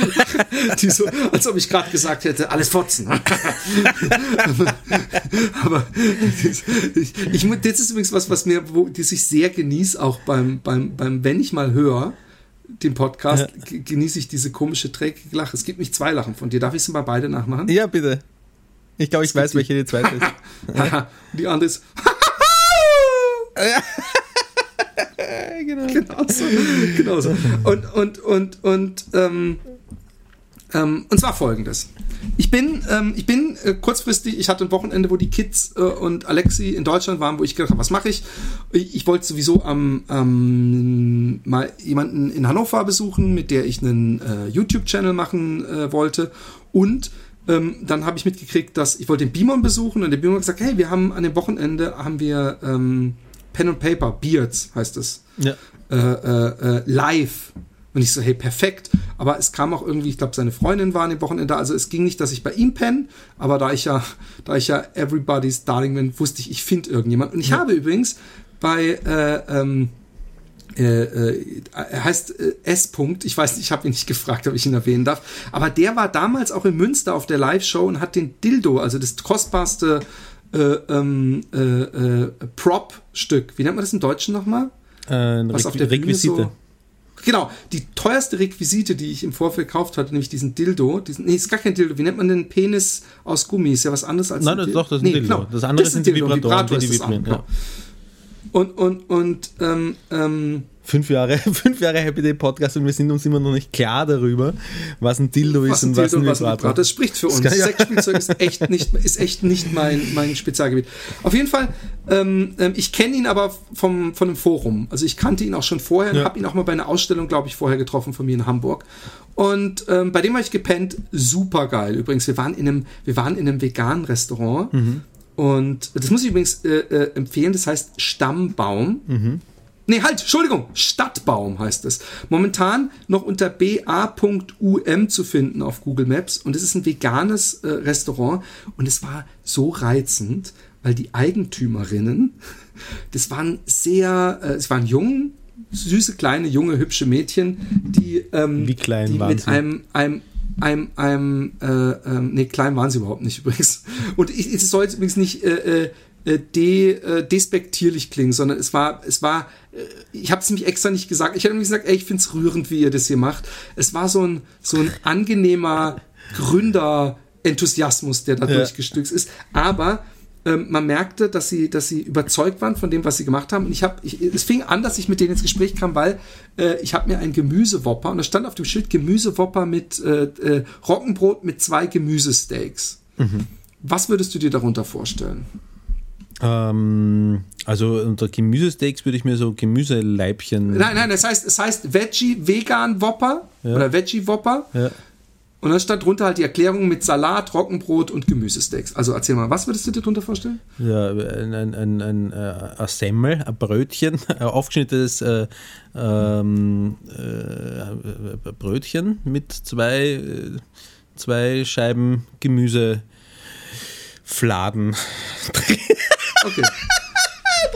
die so, als ob ich gerade gesagt hätte, alles fotzen. aber, aber das, ich, ich, das ist übrigens was, was mir, wo, das ich sehr genieße, auch beim, beim, beim, wenn ich mal höre, den Podcast, Ja. ge- genieße ich diese komische, trägige Lache. Es gibt nicht zwei Lachen von dir. Darf ich sie mal beide nachmachen? ja bitte. Ich glaube, ich weiß, welche die zweite ist. Die andere ist. Genau. genau so. Genau so. Und, und, und, und, ähm, ähm, und zwar folgendes. Ich bin, ähm, ich bin äh, kurzfristig, ich hatte ein Wochenende, wo die Kids äh, und Alexi in Deutschland waren, wo ich gedacht habe, was mache ich? ich? Ich wollte sowieso am ähm, mal jemanden in Hannover besuchen, mit der ich einen äh, YouTube-Channel machen äh, wollte. Und ähm, dann habe ich mitgekriegt, dass ich wollte den Beamon besuchen und der Beamon hat gesagt, hey, wir haben an dem Wochenende haben wir ähm, Pen and Paper, Beards heißt es Ja. äh, äh, äh, live. Und ich so, hey, perfekt. Aber es kam auch irgendwie, ich glaube, seine Freundin war an dem Wochenende da. Also es ging nicht, dass ich bei ihm penne, aber da ich ja, da ich ja everybody's darling bin, wusste ich, ich finde irgendjemand. Und ich habe übrigens bei, äh, ähm, äh, äh, er heißt äh, S. -Punkt. Ich weiß nicht, ich habe ihn nicht gefragt, ob ich ihn erwähnen darf. Aber der war damals auch in Münster auf der Live-Show und hat den Dildo, also das kostbarste äh, ähm, äh, äh, Prop-Stück. Wie nennt man das im Deutschen nochmal? Äh, was auf der Bühne Requisite. So, genau, die teuerste Requisite, die ich im Vorfeld gekauft hatte, nämlich diesen Dildo. Diesen, nee, ist gar kein Dildo. Wie nennt man den Penis aus Gummi? Ist ja was anderes als Nein, ein das, Dil- doch, das ist ein Nee, Dildo. genau. Das andere ist sind ein die Dildo. Vibratoren, Vibrator die die das vibrieren. Ja. Und, und, und, ähm, ähm, Fünf Jahre, fünf Jahre Happy Day Podcast und wir sind uns immer noch nicht klar darüber, was ein Dildo was ist und was ein und Vibrator. Das spricht für uns. ja- Sexspielzeug ist echt nicht, ist echt nicht mein, mein Spezialgebiet. Auf jeden Fall, ähm, ähm, ich kenne ihn aber vom, von einem Forum. Also ich kannte ihn auch schon vorher und Ja. habe ihn auch mal bei einer Ausstellung, glaube ich, vorher getroffen von mir in Hamburg. Und ähm, bei dem habe ich gepennt, super geil. Übrigens, wir waren in einem, wir waren in einem veganen Restaurant. Mhm. Und das muss ich übrigens äh, äh, empfehlen, das heißt Stammbaum. Mhm. Nee, halt, Entschuldigung, Stadtbaum heißt es. Momentan noch unter ba.um zu finden auf Google Maps und es ist ein veganes äh, Restaurant und es war so reizend, weil die Eigentümerinnen, das waren sehr, äh, es waren jung, süße, kleine, junge, hübsche Mädchen, die, ähm, Wie klein die waren mit sie? einem, einem einem, einem äh, ähm, nee, klein waren sie überhaupt nicht übrigens. Und ich, es soll jetzt übrigens nicht äh, äh, de, äh, despektierlich klingen, sondern es war, es war, äh, ich habe es nämlich extra nicht gesagt. Ich habe nämlich gesagt, ey, ich find's rührend, wie ihr das hier macht. Es war so ein, so ein angenehmer Gründer-Enthusiasmus, der da Ja. durchgestückt ist. Aber ähm, man merkte, dass sie, dass sie überzeugt waren von dem, was sie gemacht haben. Und ich habe, ich, es fing an, dass ich mit denen ins Gespräch kam, weil äh, ich habe mir ein Gemüsewopper und da stand auf dem Schild Gemüsewopper mit äh, äh, Roggenbrot mit zwei Gemüsesteaks. Was würdest du dir darunter vorstellen? Ähm, also unter Gemüsesteaks würde ich mir so Gemüseleibchen. Nein, nein, das heißt, es heißt Veggie Vegan Wopper Ja. oder Veggie Wopper. Ja. Und dann stand drunter halt die Erklärung mit Salat, Roggenbrot und Gemüsesteaks. Also erzähl mal, was würdest du dir darunter vorstellen? Ja, ein, ein, ein, ein, äh, ein Semmel, ein Brötchen, ein aufgeschnittenes äh, ähm, äh, Brötchen mit zwei, äh, zwei Scheiben Gemüsefladen. Okay.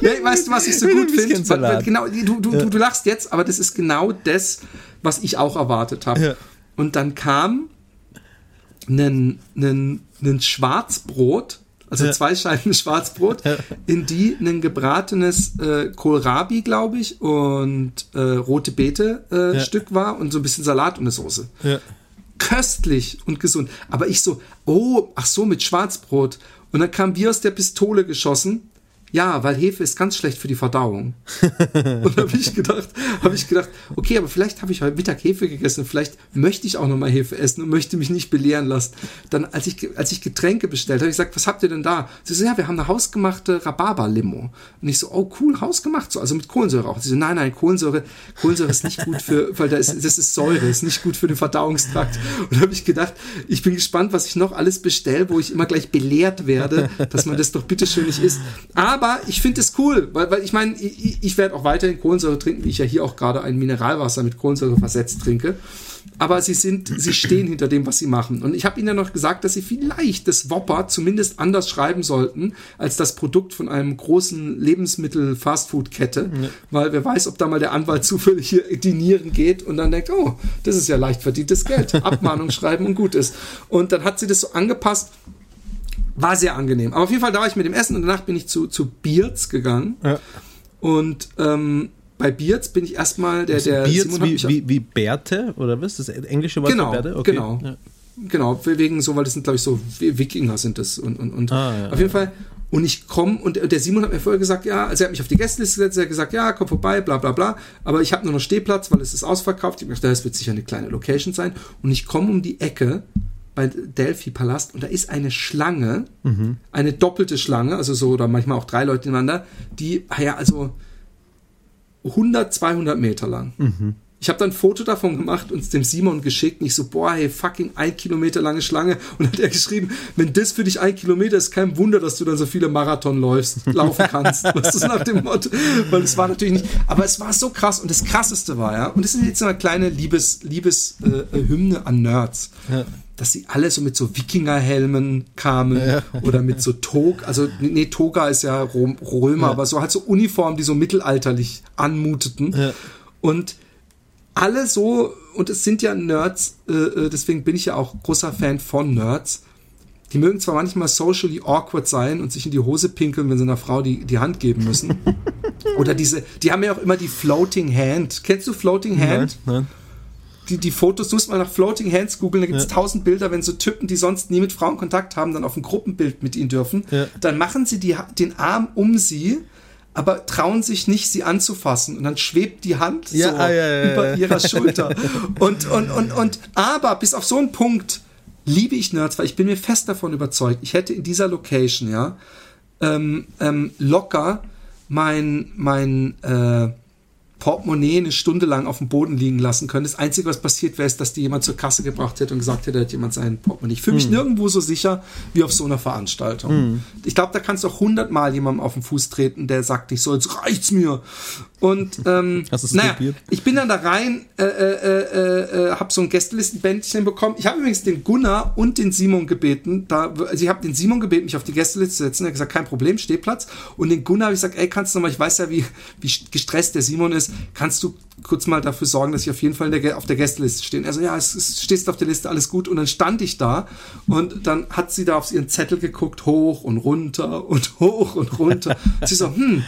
Ja, weißt du, was ich so gut finde? Genau, du, du, du, du lachst jetzt, aber das ist genau das, was ich auch erwartet habe. Ja. Und dann kam ein, ein, ein Schwarzbrot, also Ja. zwei Scheiben Schwarzbrot, in die ein gebratenes äh, Kohlrabi, glaube ich, und äh, rote Beete äh, Ja. Stück war und so ein bisschen Salat und eine Soße Ja. köstlich und gesund. Aber ich so, oh, ach so, mit Schwarzbrot. Und dann kam Bier aus der Pistole geschossen. Ja, weil Hefe ist ganz schlecht für die Verdauung. und habe ich gedacht, habe ich gedacht, okay, aber vielleicht habe ich heute Mittag Hefe gegessen, vielleicht möchte ich auch noch mal Hefe essen und möchte mich nicht belehren lassen. Dann, als ich, als ich Getränke bestellt habe, ich gesagt, was habt ihr denn da? Sie so, ja, wir haben eine hausgemachte Rhabarber-Limo. Und ich so, oh cool, hausgemacht, so, also mit Kohlensäure auch. Sie so, nein, nein, Kohlensäure, Kohlensäure ist nicht gut für, weil da ist, das ist Säure, ist nicht gut für den Verdauungstrakt. Und da habe ich gedacht, ich bin gespannt, was ich noch alles bestelle, wo ich immer gleich belehrt werde, dass man das doch bitteschön nicht isst. Aber ich finde es cool, weil, weil ich meine, ich, ich werde auch weiterhin Kohlensäure trinken, wie ich ja hier auch gerade ein Mineralwasser mit Kohlensäure versetzt trinke. Aber sie sind, sie stehen hinter dem, was sie machen. Und ich habe ihnen ja noch gesagt, dass sie vielleicht das Whopper zumindest anders schreiben sollten als das Produkt von einem großen Lebensmittel-Fastfood-Kette, weil wer weiß, ob da mal der Anwalt zufällig hier in die Nieren geht und dann denkt, oh, das ist ja leicht verdientes Geld. Abmahnung schreiben und gut ist. Und dann hat sie das so angepasst. War sehr angenehm. Aber auf jeden Fall da war ich mit dem Essen und danach bin ich zu, zu Bierz gegangen. Ja. Und ähm, bei Bierz bin ich erstmal der, der Simon hat wie, wie, wie Bärte, oder was? Das englische Wort Genau, für Bärte? Okay. genau. Ja. Genau, wegen so, weil das sind, glaube ich, so Wikinger sind das und, und, und Ah, ja, auf jeden Fall. Und ich komme und der Simon hat mir vorher gesagt, ja, also er hat mich auf die Gästeliste gesetzt, er hat gesagt, ja, komm vorbei, bla bla bla. Aber ich habe nur noch Stehplatz, weil es ist ausverkauft. Ich gedacht, das wird sicher eine kleine Location sein. Und ich komme um die Ecke bei Delphi Palast und da ist eine Schlange, eine doppelte Schlange, also so oder manchmal auch drei Leute nebeneinander, die, ja, also 100, 200 Meter lang. Ich habe dann ein Foto davon gemacht und es dem Simon geschickt. Und ich so, boah, hey, fucking ein Kilometer lange Schlange. Und hat er geschrieben, wenn das für dich ein Kilometer ist, kein Wunder, dass du dann so viele Marathon läufst, laufen kannst. Was ist nach dem Motto? Weil es war natürlich nicht, aber es war so krass. Und das Krasseste war, ja, und das ist jetzt eine kleine Liebes, Liebes äh, Hymne an Nerds. Dass sie alle so mit so Wikingerhelmen kamen oder mit so Tog, also nee, Toga ist ja Rom, Römer, aber so halt so Uniformen, die so mittelalterlich anmuteten. Ja. Und alle so, und es sind ja Nerds, äh, äh, deswegen bin ich ja auch großer Fan von Nerds. Die mögen zwar manchmal socially awkward sein und sich in die Hose pinkeln, wenn sie einer Frau die, die Hand geben müssen. Oder diese, die haben ja auch immer die Floating Hand. Kennst du Floating Hand? Nein, nein. die, die Fotos, du musst mal nach Floating Hands googeln, da gibt es tausend Bilder, wenn so Typen, die sonst nie mit Frauen Kontakt haben, dann auf ein Gruppenbild mit ihnen dürfen, Ja. dann machen sie die, den Arm um sie, aber trauen sich nicht, sie anzufassen. Und dann schwebt die Hand Ja, so ah, ja, ja, über ihrer Schulter. Und, und, und, und, aber bis auf so einen Punkt liebe ich Nerds, weil ich bin mir fest davon überzeugt, ich hätte in dieser Location, ja, ähm, ähm, locker mein, mein äh, Portemonnaie eine Stunde lang auf dem Boden liegen lassen können. Das Einzige, was passiert wäre, ist, dass die jemand zur Kasse gebracht hätte und gesagt hätte, da hat jemand sein Portemonnaie. Ich fühle mich nirgendwo so sicher wie auf so einer Veranstaltung. Ich glaube, da kannst du auch hundertmal jemandem auf den Fuß treten, der sagt nicht so, jetzt reicht's mir. Und ähm, naja, ich bin dann da rein, äh, äh, äh, äh, habe so ein Gästelistenbändchen bekommen. Ich habe übrigens den Gunnar und den Simon gebeten. Da, also ich habe den Simon gebeten, mich auf die Gästeliste zu setzen. Er hat gesagt, kein Problem, Stehplatz. Und den Gunnar habe ich gesagt, ey, kannst du noch mal, ich weiß ja, wie, wie gestresst der Simon ist, kannst du kurz mal dafür sorgen, dass ich auf jeden Fall der, auf der Gästeliste stehe. Also ja, es, es stehst auf der Liste, alles gut. Und dann stand ich da und dann hat sie da auf ihren Zettel geguckt, hoch und runter und hoch und runter. sie so, hm,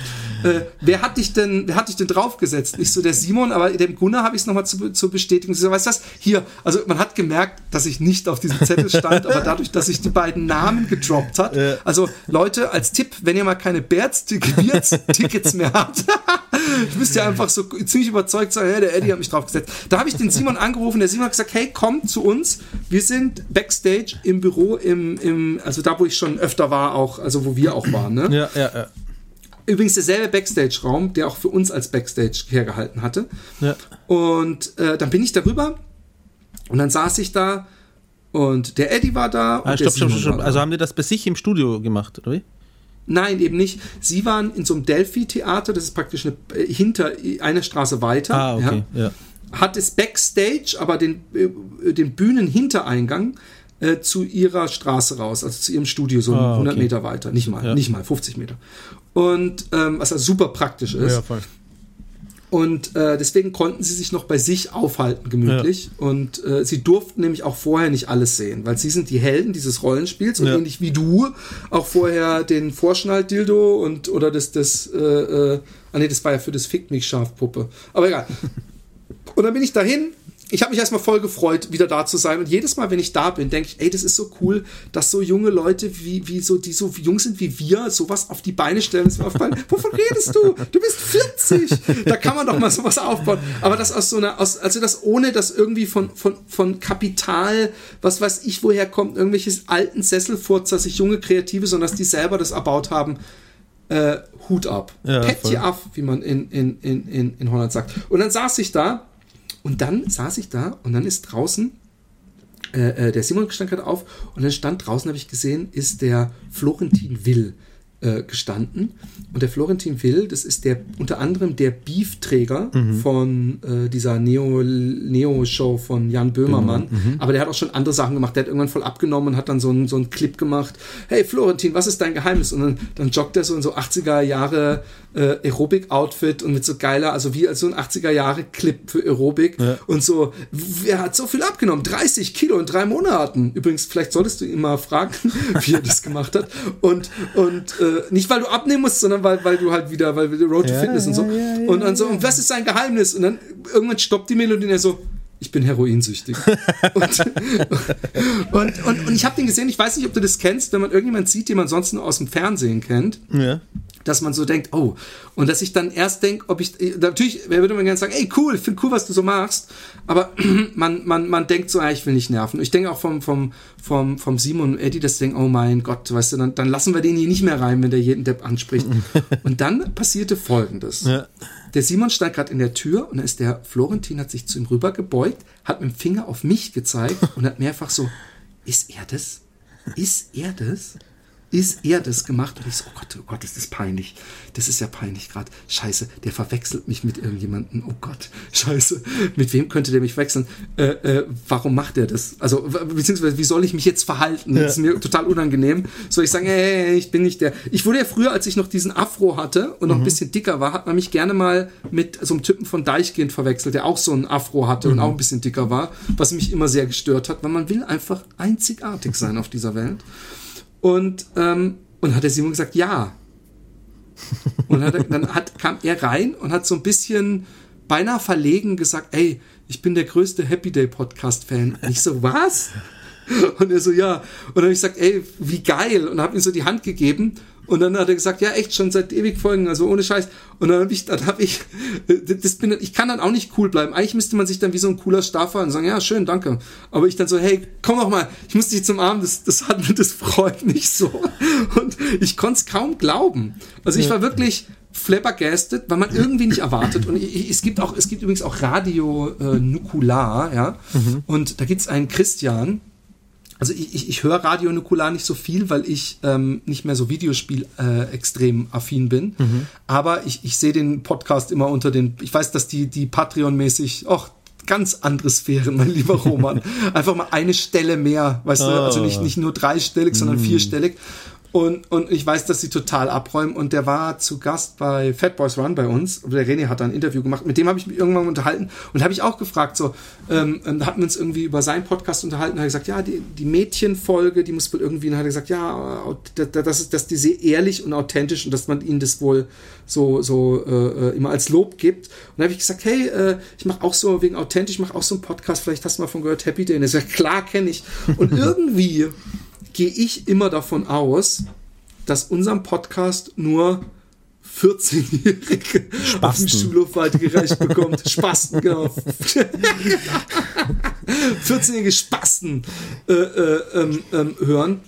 äh, wer hat dich denn, wer hat dich denn draufgesetzt? Nicht so der Simon, aber dem Gunnar habe ich es nochmal zu, zu bestätigen. Sie so, weißt du was? Hier, also man hat gemerkt, dass ich nicht auf diesem Zettel stand, aber dadurch, dass ich die beiden Namen gedroppt hat. Also Leute, als Tipp, wenn ihr mal keine Bears-Tickets mehr habt, müsst ihr einfach so ziemlich überzeugt sein, hey, der Eddie hat mich draufgesetzt. Da habe ich den Simon angerufen, der Simon hat gesagt, hey, komm zu uns. Wir sind Backstage im Büro, im, im, also da, wo ich schon öfter war, auch, also wo wir auch waren, ne? Ja, ja, ja. Übrigens derselbe Backstage-Raum, der auch für uns als Backstage hergehalten hatte. ja. Und äh, dann bin ich darüber und dann saß ich da und der Eddie war da. Und Ah, stopp, stopp, stopp. Also haben die das bei sich im Studio gemacht, oder wie? Nein, eben nicht. Sie waren in so einem Delphi-Theater, das ist praktisch eine, äh, hinter eine Straße weiter. Ah, okay. Ja. Hat es Backstage, aber den, äh, den Bühnenhintereingang äh, zu ihrer Straße raus, also zu ihrem Studio, so Ah, 100 okay. Meter weiter. Nicht mal, Ja. nicht mal, 50 Meter. Und ähm, was also super praktisch ist. voll. Und äh, deswegen konnten sie sich noch bei sich aufhalten, gemütlich. Und äh, sie durften nämlich auch vorher nicht alles sehen, weil sie sind die Helden dieses Rollenspiels und Ja. ähnlich wie du auch vorher den Vorschnall-Dildo und oder das, das, äh, äh, ah nee, das war ja für das Fick mich Schafpuppe. Aber egal. Und dann bin ich dahin. Ich habe mich erstmal voll gefreut, wieder da zu sein. Und jedes Mal, wenn ich da bin, denke ich, ey, das ist so cool, dass so junge Leute, wie, wie so, die so jung sind wie wir, sowas auf die Beine stellen. Das aufgefallen. Wovon redest du? Du bist 40. Da kann man doch mal sowas aufbauen. Aber das aus so einer, aus, also das ohne, dass irgendwie von, von, von Kapital, was weiß ich, woher kommt, irgendwelches alten Sesselfurzer, sich junge Kreative, sondern dass die selber das erbaut haben, äh, Hut ab. Ja, Pet voll. je ab, wie man in, in, in, in, in Holland sagt. Und dann saß ich da und dann saß ich da und dann ist draußen, äh, äh, der Simon stand gerade auf und dann stand draußen, habe ich gesehen, ist der Florentin Will äh, gestanden. Und der Florentin Will, das ist der unter anderem der Beefträger von äh, dieser Neo- Neo-Show von Jan Böhmermann. Aber der hat auch schon andere Sachen gemacht. Der hat irgendwann voll abgenommen und hat dann so einen so einen Clip gemacht. Hey Florentin, was ist dein Geheimnis? Und dann, dann joggt er so in so 80er Jahre äh, Aerobic-Outfit und mit so geiler, also wie als so ein 80er Jahre Clip für Aerobic Ja. und so, wer hat so viel abgenommen? 30 Kilo in drei Monaten. Übrigens, vielleicht solltest du ihn mal fragen, wie er das gemacht hat. Und, und äh, nicht, weil du abnehmen musst, sondern weil, weil du halt wieder, weil Road to Ja, Fitness und so. ja, ja, ja, und dann so, und was ist sein Geheimnis? Und dann irgendwann stoppt die Melodie und er so, ich bin heroinsüchtig. und, und, und, und ich habe den gesehen, ich weiß nicht, ob du das kennst, wenn man irgendjemand sieht, den man sonst nur aus dem Fernsehen kennt Ja. Dass man so denkt, oh, und dass ich dann erst denke, ob ich, natürlich, wer würde man gerne sagen, ey, cool, ich finde cool, was du so machst, aber man, man, man denkt so, ah, ich will nicht nerven. Ich denke auch vom, vom, vom, vom Simon und Eddie, dass sie denken, oh mein Gott, weißt du, dann, dann lassen wir den hier nicht mehr rein, wenn der jeden Depp anspricht. und dann passierte Folgendes. Ja. Der Simon stand gerade in der Tür und dann ist der Florentin, hat sich zu ihm rüber gebeugt, hat mit dem Finger auf mich gezeigt und hat mehrfach so, ist er das? Ist er das? Ist er das gemacht? Und ich so, oh Gott, oh Gott, ist das peinlich. Das ist ja peinlich gerade. Scheiße, der verwechselt mich mit irgendjemandem. Oh Gott, scheiße. Mit wem könnte der mich wechseln? Äh, äh, warum macht er das? Also, beziehungsweise, wie soll ich mich jetzt verhalten? Das ist mir total unangenehm. Soll ich sagen, hey, ich bin nicht der. Ich wurde ja früher, als ich noch diesen Afro hatte und noch ein bisschen dicker war, hat man mich gerne mal mit so einem Typen von Deichkind verwechselt, der auch so einen Afro hatte und auch ein bisschen dicker war, was mich immer sehr gestört hat, weil man will einfach einzigartig sein auf dieser Welt. Und, ähm, und hat der Simon gesagt, ja. Und hat, er- dann hat, kam er rein und hat so ein bisschen beinahe verlegen gesagt, ey, ich bin der größte Happy Day Podcast Fan. Und ich so, was? Und er so, ja. Und dann habe ich gesagt, ey, wie geil. Und habe ihm so die Hand gegeben. Und dann hat er gesagt, ja, echt, schon seit ewig Folgen, also ohne Scheiß. Und dann habe ich, dann habe ich, das bin, ich kann dann auch nicht cool bleiben. Eigentlich müsste man sich dann wie so ein cooler Staffer und sagen, ja, schön, danke. Aber ich dann so, hey, komm doch mal, ich muss dich zum Arm, das, das hat, das freut mich so. Und ich konnte es kaum glauben. Also ich war wirklich flabbergasted, weil man irgendwie nicht erwartet. Und ich- ich- es gibt auch, es gibt übrigens auch Radio äh, Nukular, ja. Und da gibt's einen Christian, also ich, ich, ich höre Radio Nukular nicht so viel, weil ich ähm, nicht mehr so Videospiel äh, extrem affin bin. Mhm. Aber ich, ich sehe den Podcast immer unter den, ich weiß, dass die, die Patreon-mäßig, ach, ganz andere Sphären, mein lieber Roman. Einfach mal eine Stelle mehr, weißt oh. du, also nicht, nicht nur dreistellig, sondern mm. vierstellig. Und, und ich weiß, dass sie total abräumen. Und der war zu Gast bei Fat Boys Run bei uns. Der René hat da ein Interview gemacht. Mit dem habe ich mich irgendwann unterhalten. Und habe ich auch gefragt, so, ähm, da hatten wir uns irgendwie über seinen Podcast unterhalten. Da hat gesagt, ja, die, die Mädchenfolge, die muss wohl irgendwie, und hat gesagt, ja, das ist, dass die sehr ehrlich und authentisch und dass man ihnen das wohl so, so äh, immer als Lob gibt. Und da habe ich gesagt, hey, äh, ich mache auch so, wegen authentisch, ich mache auch so einen Podcast, vielleicht hast du mal von gehört, Happy Day. Und er sagt, klar, kenne ich. Und irgendwie gehe ich immer davon aus, dass unserem Podcast nur 14-Jährige auf dem Schulhof weitergereicht bekommt. Spasten, genau. 14-jährige Spasten äh, äh, ähm, ähm, hören.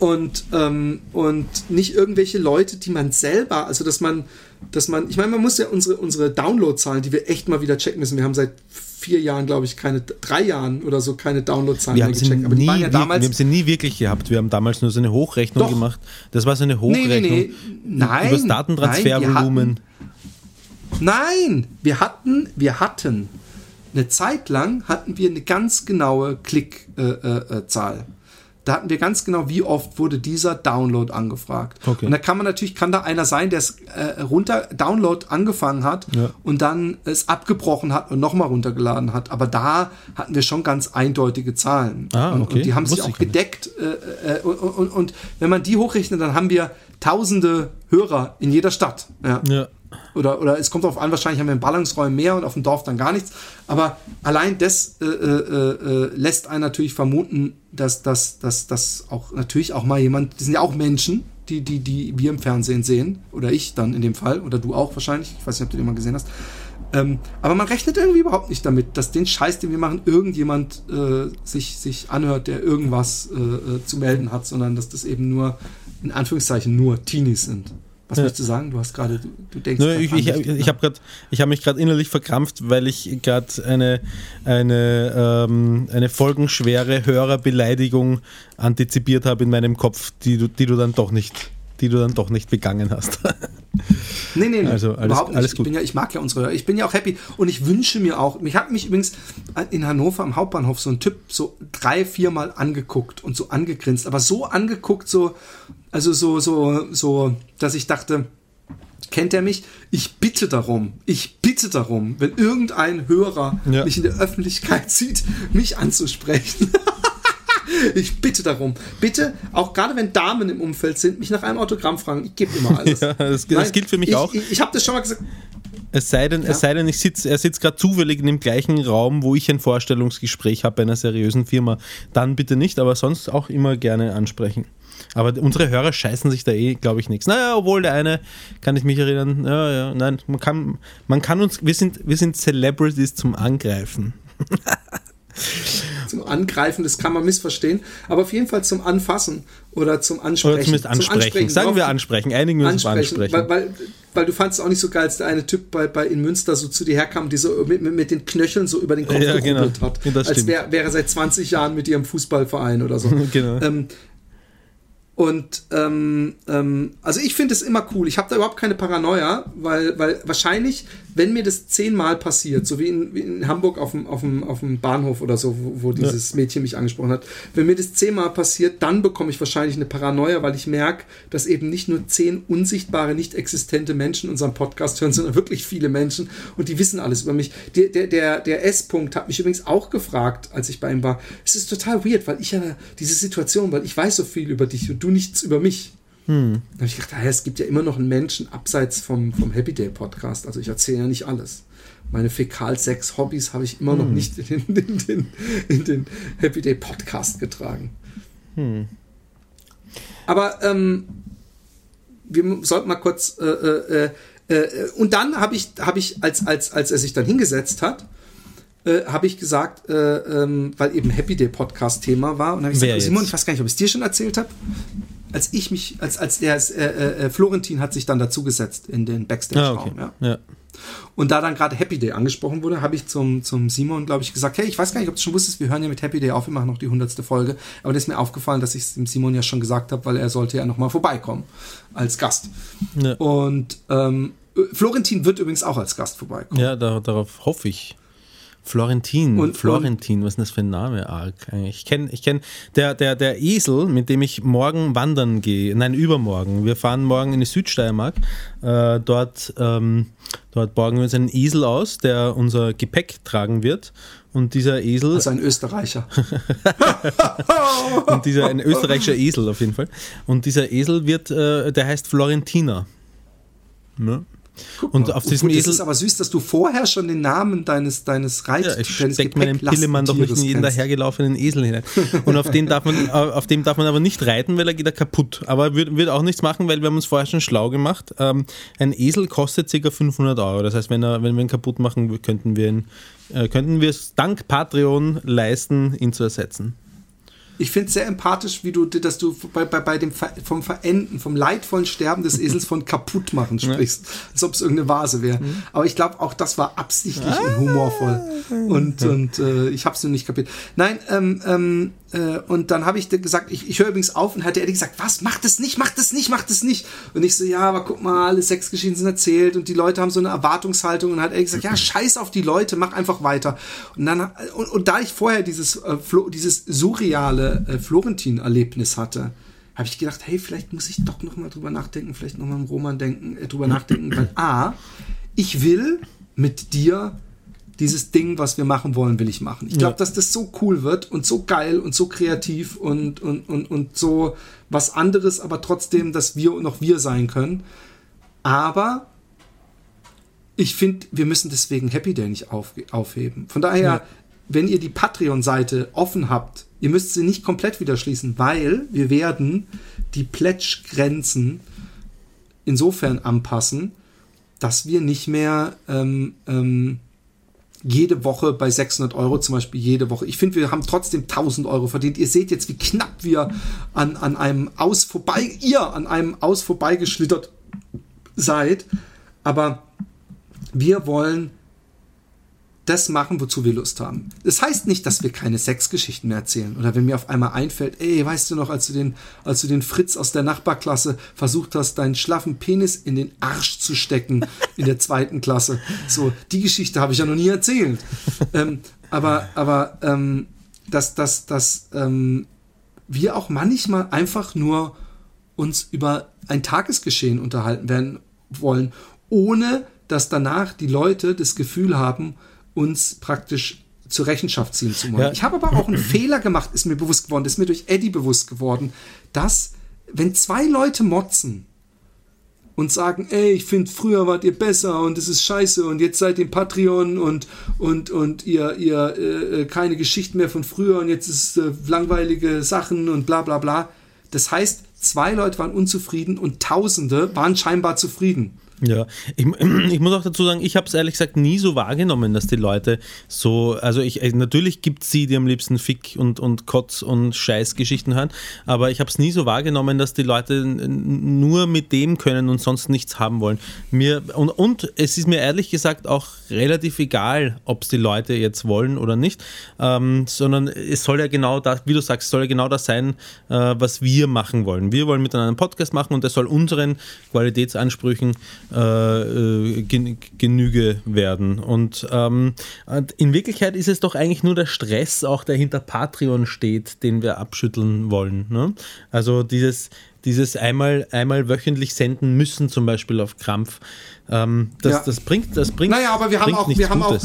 Und, ähm, und nicht irgendwelche Leute, die man selber, also dass man, dass man, ich meine, man muss ja unsere, unsere Download-Zahlen, die wir echt mal wieder checken müssen. Wir haben seit vier Jahren, glaube ich, keine, drei Jahren oder so keine Downloadzahlen mehr gecheckt. Aber nie, die waren ja damals. Wir haben sie nie wirklich gehabt. Wir haben damals nur so eine Hochrechnung Doch. gemacht. Das war so eine Hochrechnung. Nee, nee, nee. Nein. Über das Datentransfervolumen. Nein, wir hatten, wir hatten eine Zeit lang hatten wir eine ganz genaue Klickzahl. Äh, äh, da hatten wir ganz genau, wie oft wurde dieser Download angefragt. Okay. Und da kann man natürlich, kann da einer sein, der es äh, runter, Download angefangen hat ja. und dann es abgebrochen hat und nochmal runtergeladen hat. Aber da hatten wir schon ganz eindeutige Zahlen. Ah, okay. und, und die haben Wusste sich auch gedeckt. Äh, äh, und, und, und, wenn man die hochrechnet, dann haben wir tausende Hörer in jeder Stadt. Ja. ja. Oder, oder es kommt darauf an, wahrscheinlich haben wir in Ballungsräumen mehr und auf dem Dorf dann gar nichts. Aber allein das äh, äh, äh, lässt einen natürlich vermuten, dass das dass, dass auch natürlich auch mal jemand, die sind ja auch Menschen, die, die, die wir im Fernsehen sehen, oder ich dann in dem Fall, oder du auch wahrscheinlich, ich weiß nicht, ob du den mal gesehen hast. Ähm, aber man rechnet irgendwie überhaupt nicht damit, dass den Scheiß, den wir machen, irgendjemand äh, sich, sich anhört, der irgendwas äh, äh zu melden hat, sondern dass das eben nur, in Anführungszeichen, nur Teenies sind. Was ja. möchtest du sagen? Du hast gerade, du, du, denkst. Nö, ich ich, ich habe gerade, ich habe mich gerade innerlich verkrampft, weil ich gerade eine eine ähm, eine folgenschwere Hörerbeleidigung antizipiert habe in meinem Kopf, die du die du dann doch nicht die du dann doch nicht begangen hast. nee, nee, nee. Also alles, überhaupt nicht. Alles gut. Ich, bin ja, ich mag ja unsere Hörer. Ich bin ja auch happy und ich wünsche mir auch, mich hat mich übrigens in Hannover am Hauptbahnhof so ein Typ so drei, viermal angeguckt und so angegrinst, aber so angeguckt, so, also so, so, so, dass ich dachte, kennt er mich? Ich bitte darum, ich bitte darum, wenn irgendein Hörer ja. mich in der Öffentlichkeit sieht, mich anzusprechen. ich bitte darum. Bitte, auch gerade wenn Damen im Umfeld sind, mich nach einem Autogramm fragen. Ich gebe immer alles. Ja, das, Nein, das, gilt für mich ich, auch. Ich, ich habe das schon mal gesagt. Es sei denn, ja. es sei denn ich sitz, er sitzt gerade zufällig in dem gleichen Raum, wo ich ein Vorstellungsgespräch habe bei einer seriösen Firma. Dann bitte nicht, aber sonst auch immer gerne ansprechen. Aber unsere Hörer scheißen sich da eh, glaube ich, nichts. Naja, obwohl der eine, kann ich mich erinnern, ja, ja, nein, man kann, man kann uns, wir sind, wir sind Celebrities zum Angreifen. zum Angreifen, das kann man missverstehen, aber auf jeden Fall zum Anfassen oder zum Ansprechen. Oder zumindest ansprechen. ansprechen. Sagen wir ansprechen, einigen wir uns ansprechen. ansprechen. Weil, weil, weil, du fandest auch nicht so geil, als der eine Typ bei, bei in Münster so zu dir herkam, die so mit, mit, mit den Knöcheln so über den Kopf ja, genau. hat. Ja, als wäre wär er seit 20 Jahren mit ihrem Fußballverein oder so. genau. Ähm, und ähm, ähm, also ich finde es immer cool. Ich habe da überhaupt keine Paranoia, weil, weil wahrscheinlich, wenn mir das zehnmal passiert, so wie in, wie in Hamburg auf dem, auf, dem, auf dem Bahnhof oder so, wo, wo dieses ja. Mädchen mich angesprochen hat, wenn mir das zehnmal passiert, dann bekomme ich wahrscheinlich eine Paranoia, weil ich merke, dass eben nicht nur zehn unsichtbare, nicht existente Menschen unseren Podcast hören, sondern wirklich viele Menschen und die wissen alles über mich. Der, der, der, der S-Punkt hat mich übrigens auch gefragt, als ich bei ihm war. Es ist total weird, weil ich ja diese Situation, weil ich weiß so viel über dich und du nichts über mich. Hm. Da habe ich gedacht, es gibt ja immer noch einen Menschen abseits vom, vom Happy Day Podcast. Also ich erzähle ja nicht alles. Meine Fäkalsex-Hobbys habe ich immer hm. noch nicht in den, in, den, in den, Happy Day Podcast getragen. Hm. Aber ähm, wir sollten mal kurz äh, äh, äh, äh und dann habe ich, habe ich, als, als, als er sich dann hingesetzt hat, äh, habe ich gesagt, äh, ähm, weil eben Happy Day Podcast Thema war. Und habe ich Wer gesagt, Simon, ich weiß gar nicht, ob ich es dir schon erzählt habe. Als ich mich, als, als der äh, äh, Florentin hat sich dann dazugesetzt in den Backstage-Raum. Ah, okay. ja. ja. Und da dann gerade Happy Day angesprochen wurde, habe ich zum, zum Simon, glaube ich, gesagt, hey, ich weiß gar nicht, ob du schon wusstest, wir hören ja mit Happy Day auf, wir machen noch die hundertste Folge. Aber das ist mir aufgefallen, dass ich es dem Simon ja schon gesagt habe, weil er sollte ja nochmal vorbeikommen als Gast. Ja. Und ähm, Florentin wird übrigens auch als Gast vorbeikommen. Ja, da, darauf hoffe ich. Florentin, und, Florentin, und, was ist denn das für ein Name? Arg? Ich kenne ich kenn der, der, der Esel, mit dem ich morgen wandern gehe, nein, übermorgen. Wir fahren morgen in die Südsteiermark. Äh, dort, ähm, dort borgen wir uns einen Esel aus, der unser Gepäck tragen wird. Und dieser Esel. Also ein Österreicher. und dieser, ein österreichischer Esel auf jeden Fall. Und dieser Esel wird, äh, der heißt Florentiner. Ne? Und auf diesem gut, Esel. Es ist aber süß, dass du vorher schon den Namen deines, deines Reich ja, ich stecke meinen Pillemann doch nicht in jeden dahergelaufenen Esel hinein. Und auf den, darf man, auf dem darf man aber nicht reiten, weil er geht er kaputt. Aber wird, wird auch nichts machen, weil wir haben uns vorher schon schlau gemacht. Ähm, ein Esel kostet ca. 500 Euro. Das heißt, wenn, er, wenn wir ihn kaputt machen, könnten wir ihn, äh, könnten wir es dank Patreon leisten, ihn zu ersetzen ich finde es sehr empathisch, wie du, dass du bei, bei, bei dem vom Verenden, vom leidvollen Sterben des Esels von kaputt machen sprichst, als ob es irgendeine Vase wäre. Mhm. Aber ich glaube, auch das war absichtlich ah. und humorvoll. Und, und äh, ich habe es nur nicht kapiert. Nein, ähm, ähm, äh, und dann habe ich gesagt, ich, ich höre übrigens auf und hat er gesagt, was, mach das nicht, mach das nicht, mach das nicht. Und ich so, ja, aber guck mal, alle Sexgeschichten sind erzählt und die Leute haben so eine Erwartungshaltung und hat er gesagt, ja, scheiß auf die Leute, mach einfach weiter. Und dann, und, und da ich vorher dieses, äh, dieses surreale äh, Florentin-Erlebnis hatte, habe ich gedacht, hey, vielleicht muss ich doch noch mal drüber nachdenken, vielleicht noch mal im Roman denken, äh, drüber nachdenken, weil A, ich will mit dir dieses Ding, was wir machen wollen, will ich machen. Ich glaube, ja. dass das so cool wird und so geil und so kreativ und, und, und, und so was anderes, aber trotzdem, dass wir noch wir sein können. Aber ich finde, wir müssen deswegen Happy Day nicht auf, aufheben. Von daher, ja. wenn ihr die Patreon-Seite offen habt, ihr müsst sie nicht komplett wieder schließen, weil wir werden die Pledge-Grenzen insofern anpassen, dass wir nicht mehr ähm, ähm, jede Woche bei 600 Euro zum Beispiel jede Woche. Ich finde, wir haben trotzdem 1000 Euro verdient. Ihr seht jetzt, wie knapp wir an, an einem Aus vorbei, ihr an einem Aus vorbeigeschlittert seid. Aber wir wollen das machen, wozu wir Lust haben. Das heißt nicht, dass wir keine Sexgeschichten mehr erzählen. Oder wenn mir auf einmal einfällt, ey, weißt du noch, als du den, als du den Fritz aus der Nachbarklasse versucht hast, deinen schlaffen Penis in den Arsch zu stecken in der zweiten Klasse. So, die Geschichte habe ich ja noch nie erzählt. ähm, aber, aber, ähm, dass, dass, dass ähm, wir auch manchmal einfach nur uns über ein Tagesgeschehen unterhalten werden wollen, ohne dass danach die Leute das Gefühl haben, uns praktisch zur Rechenschaft ziehen zu wollen. Ja. Ich habe aber auch einen Fehler gemacht, ist mir bewusst geworden, ist mir durch Eddie bewusst geworden, dass wenn zwei Leute motzen und sagen, ey, ich finde, früher wart ihr besser und es ist scheiße und jetzt seid ihr Patreon und, und, und ihr, ihr äh, keine Geschichten mehr von früher und jetzt ist äh, langweilige Sachen und bla bla bla. Das heißt, zwei Leute waren unzufrieden und Tausende waren scheinbar zufrieden. Ja, ich, ich, muss auch dazu sagen, ich habe es ehrlich gesagt nie so wahrgenommen, dass die Leute so, also ich, äh, natürlich gibt es sie, die am liebsten Fick und, und Kotz und Scheißgeschichten hören, aber ich habe es nie so wahrgenommen, dass die Leute nur mit dem können und sonst nichts haben wollen. Mir, und, und es ist mir ehrlich gesagt auch relativ egal, ob es die Leute jetzt wollen oder nicht, ähm, sondern es soll ja genau das, wie du sagst, soll ja genau das sein, äh, was wir machen wollen. Wir wollen miteinander einen Podcast machen und der soll unseren Qualitätsansprüchen äh, äh Genüge werden. Und ähm, in Wirklichkeit ist es doch eigentlich nur der Stress, auch der hinter Patreon steht, den wir abschütteln wollen. Ne? Also dieses, dieses einmal, einmal wöchentlich senden müssen, zum Beispiel auf Krampf. Ähm, das, ja. das bringt, das bringt. Naja, aber wir haben auch, wir haben auch,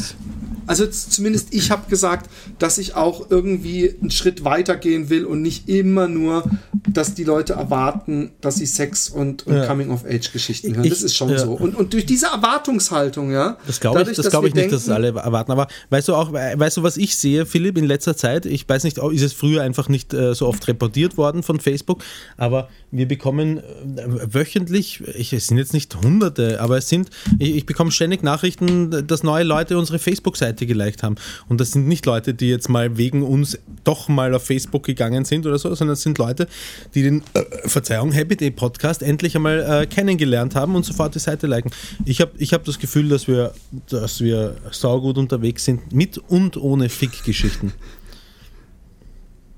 also zumindest ich habe gesagt, dass ich auch irgendwie einen Schritt weiter gehen will und nicht immer nur, dass die Leute erwarten, dass sie Sex und, und ja. Coming-of-Age-Geschichten hören. Ich, das ist schon ja. so. Und, und durch diese Erwartungshaltung, ja. Das glaube ich, das glaube ich nicht, dass es alle erwarten. Aber weißt du auch, weißt du, was ich sehe, Philipp, in letzter Zeit, ich weiß nicht, ist es früher einfach nicht äh, so oft reportiert worden von Facebook, aber wir bekommen äh, wöchentlich, ich, es sind jetzt nicht hunderte, aber es sind, ich, ich bekomme ständig Nachrichten, dass neue Leute unsere Facebook-Seite Seite geliked haben. Und das sind nicht Leute, die jetzt mal wegen uns doch mal auf Facebook gegangen sind oder so, sondern es sind Leute, die den, äh, Verzeihung, Happy Day Podcast endlich einmal äh, kennengelernt haben und sofort die Seite liken. Ich habe ich hab das Gefühl, dass wir, dass wir saugut unterwegs sind, mit und ohne Fick-Geschichten.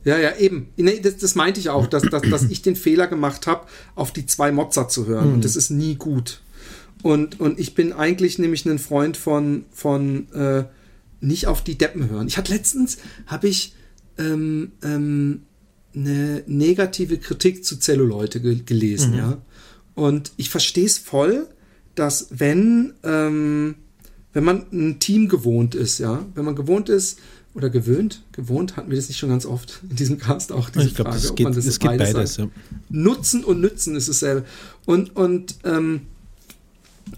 Ja, ja, eben. Nee, das, das meinte ich auch, dass, dass, dass ich den Fehler gemacht habe, auf die zwei Mozart zu hören. Mhm. Und das ist nie gut. Und, und ich bin eigentlich nämlich ein Freund von, von äh, nicht auf die Deppen hören. Ich hatte letztens, habe ich ähm, ähm, eine negative Kritik zu Zelluleute ge gelesen, mhm. ja. Und ich verstehe es voll, dass wenn, ähm, wenn man ein Team gewohnt ist, ja, wenn man gewohnt ist, oder gewöhnt, gewohnt, hatten wir das nicht schon ganz oft in diesem Cast auch, diese ich glaub, Frage, geht, ob man das es geht beides, beides ja. Nutzen und Nützen ist dasselbe. Und, und ähm,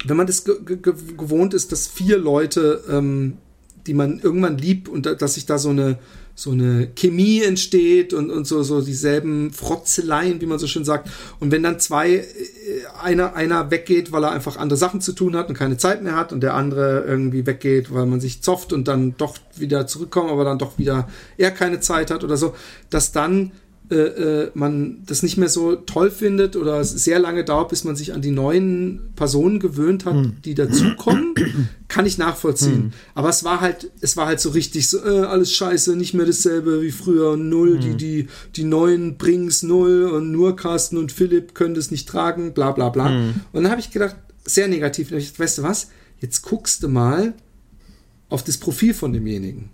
wenn man das gewohnt ist, dass vier Leute, ähm, die man irgendwann liebt und da, dass sich da so eine so eine Chemie entsteht und, und so, so dieselben Frotzeleien, wie man so schön sagt. Und wenn dann zwei, äh, einer, einer weggeht, weil er einfach andere Sachen zu tun hat und keine Zeit mehr hat und der andere irgendwie weggeht, weil man sich zofft und dann doch wieder zurückkommt, aber dann doch wieder er keine Zeit hat oder so, dass dann äh, äh, man das nicht mehr so toll findet oder es sehr lange dauert, bis man sich an die neuen Personen gewöhnt hat, hm. die dazukommen, kann ich nachvollziehen. Hm. Aber es war halt, es war halt so richtig so, äh, alles scheiße, nicht mehr dasselbe wie früher null, hm. die, die, die neuen bring's null und nur Carsten und Philipp können das nicht tragen, bla bla bla. Hm. Und dann habe ich gedacht, sehr negativ, ich, weißt du was, jetzt guckst du mal auf das Profil von demjenigen.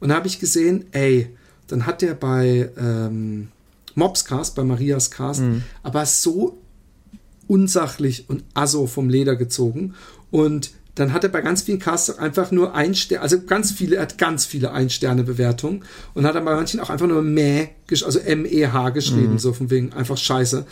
Und da habe ich gesehen, ey, dann hat er bei ähm, Mobscast, bei Marias Cast, mhm. aber so unsachlich und asso vom Leder gezogen. Und dann hat er bei ganz vielen Casts einfach nur ein Stern, also ganz viele, er hat ganz viele Ein-Sterne-Bewertungen und hat dann bei manchen auch einfach nur Meh, also M-E-H geschrieben, mhm. so von wegen einfach scheiße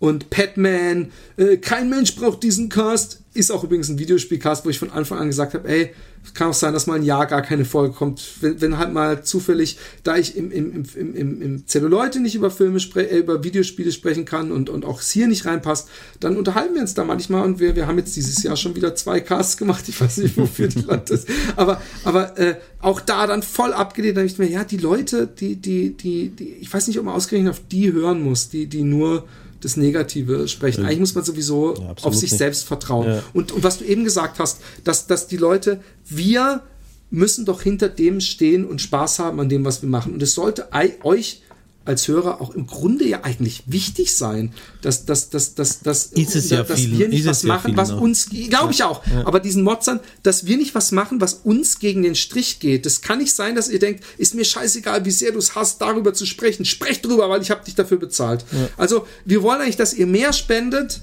und Padman, äh, kein Mensch braucht diesen Cast. Ist auch übrigens ein Videospielcast, wo ich von Anfang an gesagt habe, ey, kann auch sein, dass mal ein Jahr gar keine Folge kommt. Wenn, wenn halt mal zufällig, da ich im, im, im, im, im Zelluleute nicht über Filme äh, über Videospiele sprechen kann und, und auch es hier nicht reinpasst, dann unterhalten wir uns da manchmal und wir, wir haben jetzt dieses Jahr schon wieder zwei Casts gemacht. Ich weiß nicht, wofür die Land ist. Aber, aber äh, auch da dann voll abgelehnt. Da ich mir, ja, die Leute, die, die, die, die, ich weiß nicht, ob man ausgerechnet auf die hören muss, die, die nur das Negative sprechen. Eigentlich muss man sowieso ja, auf sich nicht. selbst vertrauen. Ja. Und, und was du eben gesagt hast, dass, dass die Leute, wir müssen doch hinter dem stehen und Spaß haben an dem, was wir machen. Und es sollte euch als Hörer auch im Grunde ja eigentlich wichtig sein, dass, dass, dass, dass, dass, ist es ja dass viel, wir nicht was machen, was noch. uns, glaube ich auch, ja. aber diesen Motzern, dass wir nicht was machen, was uns gegen den Strich geht. Das kann nicht sein, dass ihr denkt, ist mir scheißegal, wie sehr du es hast, darüber zu sprechen. Sprecht drüber, weil ich habe dich dafür bezahlt. Ja. Also wir wollen eigentlich, dass ihr mehr spendet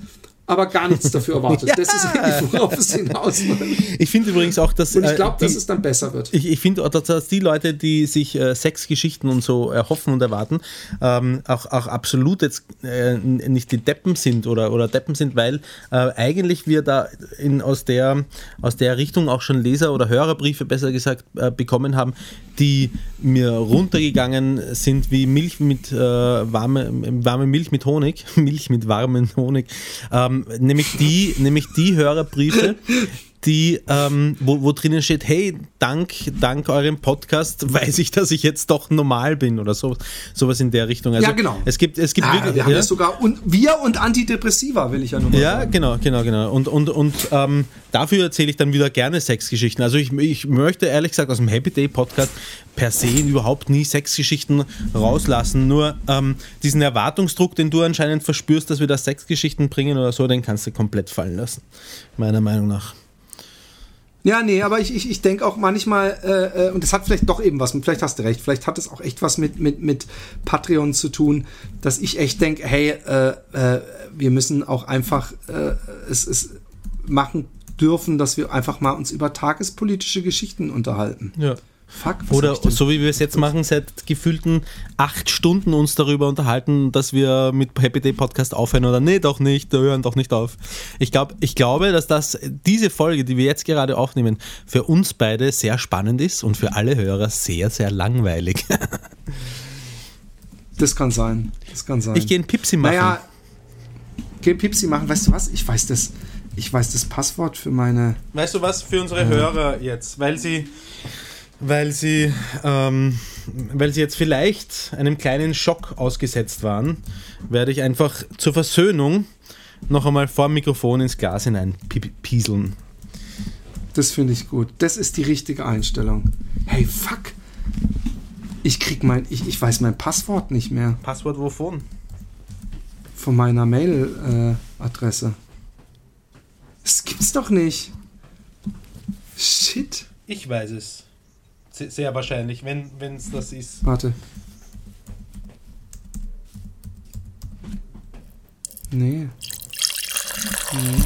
aber gar nichts dafür erwartet. ja. Das ist eigentlich, worauf es hinaus Ich finde übrigens auch, dass. Und ich glaube, äh, dass es dann besser wird. Ich, ich finde dass die Leute, die sich äh, Sexgeschichten und so erhoffen und erwarten, ähm, auch, auch absolut jetzt äh, nicht die Deppen sind oder, oder Deppen sind, weil äh, eigentlich wir da in, aus, der, aus der Richtung auch schon Leser- oder Hörerbriefe, besser gesagt, äh, bekommen haben, die mir runtergegangen sind wie Milch mit äh, warme, warme Milch mit Honig, Milch mit warmem Honig. Ähm, nämlich die, nämlich die Hörerbriefe, die, ähm, wo, wo drinnen steht, hey, dank, dank eurem Podcast weiß ich, dass ich jetzt doch normal bin oder so, sowas in der Richtung. Also ja, genau. Es gibt, es gibt ah, wirklich, wir haben ja sogar und wir und Antidepressiva will ich ja nur mal Ja, sagen. genau, genau, genau. Und, und, und ähm, dafür erzähle ich dann wieder gerne Sexgeschichten. Also ich, ich möchte ehrlich gesagt aus dem Happy Day Podcast per se überhaupt nie Sexgeschichten rauslassen. Nur ähm, diesen Erwartungsdruck, den du anscheinend verspürst, dass wir da Sexgeschichten bringen oder so, den kannst du komplett fallen lassen. Meiner Meinung nach. Ja, nee, aber ich, ich, ich denke auch manchmal, äh, äh, und das hat vielleicht doch eben was, vielleicht hast du recht, vielleicht hat es auch echt was mit, mit, mit Patreon zu tun, dass ich echt denke, hey, äh, äh, wir müssen auch einfach äh, es, es machen dürfen, dass wir einfach mal uns über tagespolitische Geschichten unterhalten. Ja. Fuck, Oder so wie wir es jetzt machen, seit gefühlten acht Stunden uns darüber unterhalten, dass wir mit Happy Day Podcast aufhören oder nee, doch nicht, wir hören doch nicht auf. Ich, glaub, ich glaube, dass das diese Folge, die wir jetzt gerade aufnehmen, für uns beide sehr spannend ist und für alle Hörer sehr, sehr langweilig. das kann sein. Das kann sein. Ich gehe ein Pipsi machen. Naja, geh ein Pipsi machen. Weißt du was? Ich weiß das. Ich weiß das Passwort für meine. Weißt du was? Für unsere äh, Hörer jetzt, weil sie weil sie, ähm, weil sie jetzt vielleicht einem kleinen Schock ausgesetzt waren, werde ich einfach zur Versöhnung noch einmal vor dem Mikrofon ins Glas hinein pieseln. Das finde ich gut. Das ist die richtige Einstellung. Hey, fuck. Ich krieg mein, ich, ich weiß mein Passwort nicht mehr. Passwort wovon? Von meiner Mail-Adresse. Äh, das gibt's doch nicht. Shit. Ich weiß es. Sehr wahrscheinlich, wenn es das ist. Warte. Nee. nee.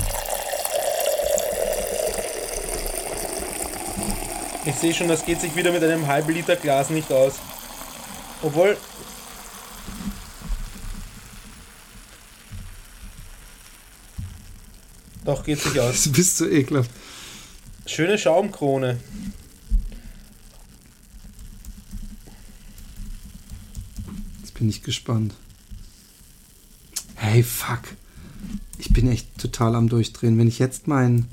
Ich sehe schon, das geht sich wieder mit einem halben Liter Glas nicht aus. Obwohl. Doch, geht sich aus. Du bist so ekelhaft. Schöne Schaumkrone. Bin ich gespannt. Hey, fuck. Ich bin echt total am Durchdrehen. Wenn ich jetzt mein.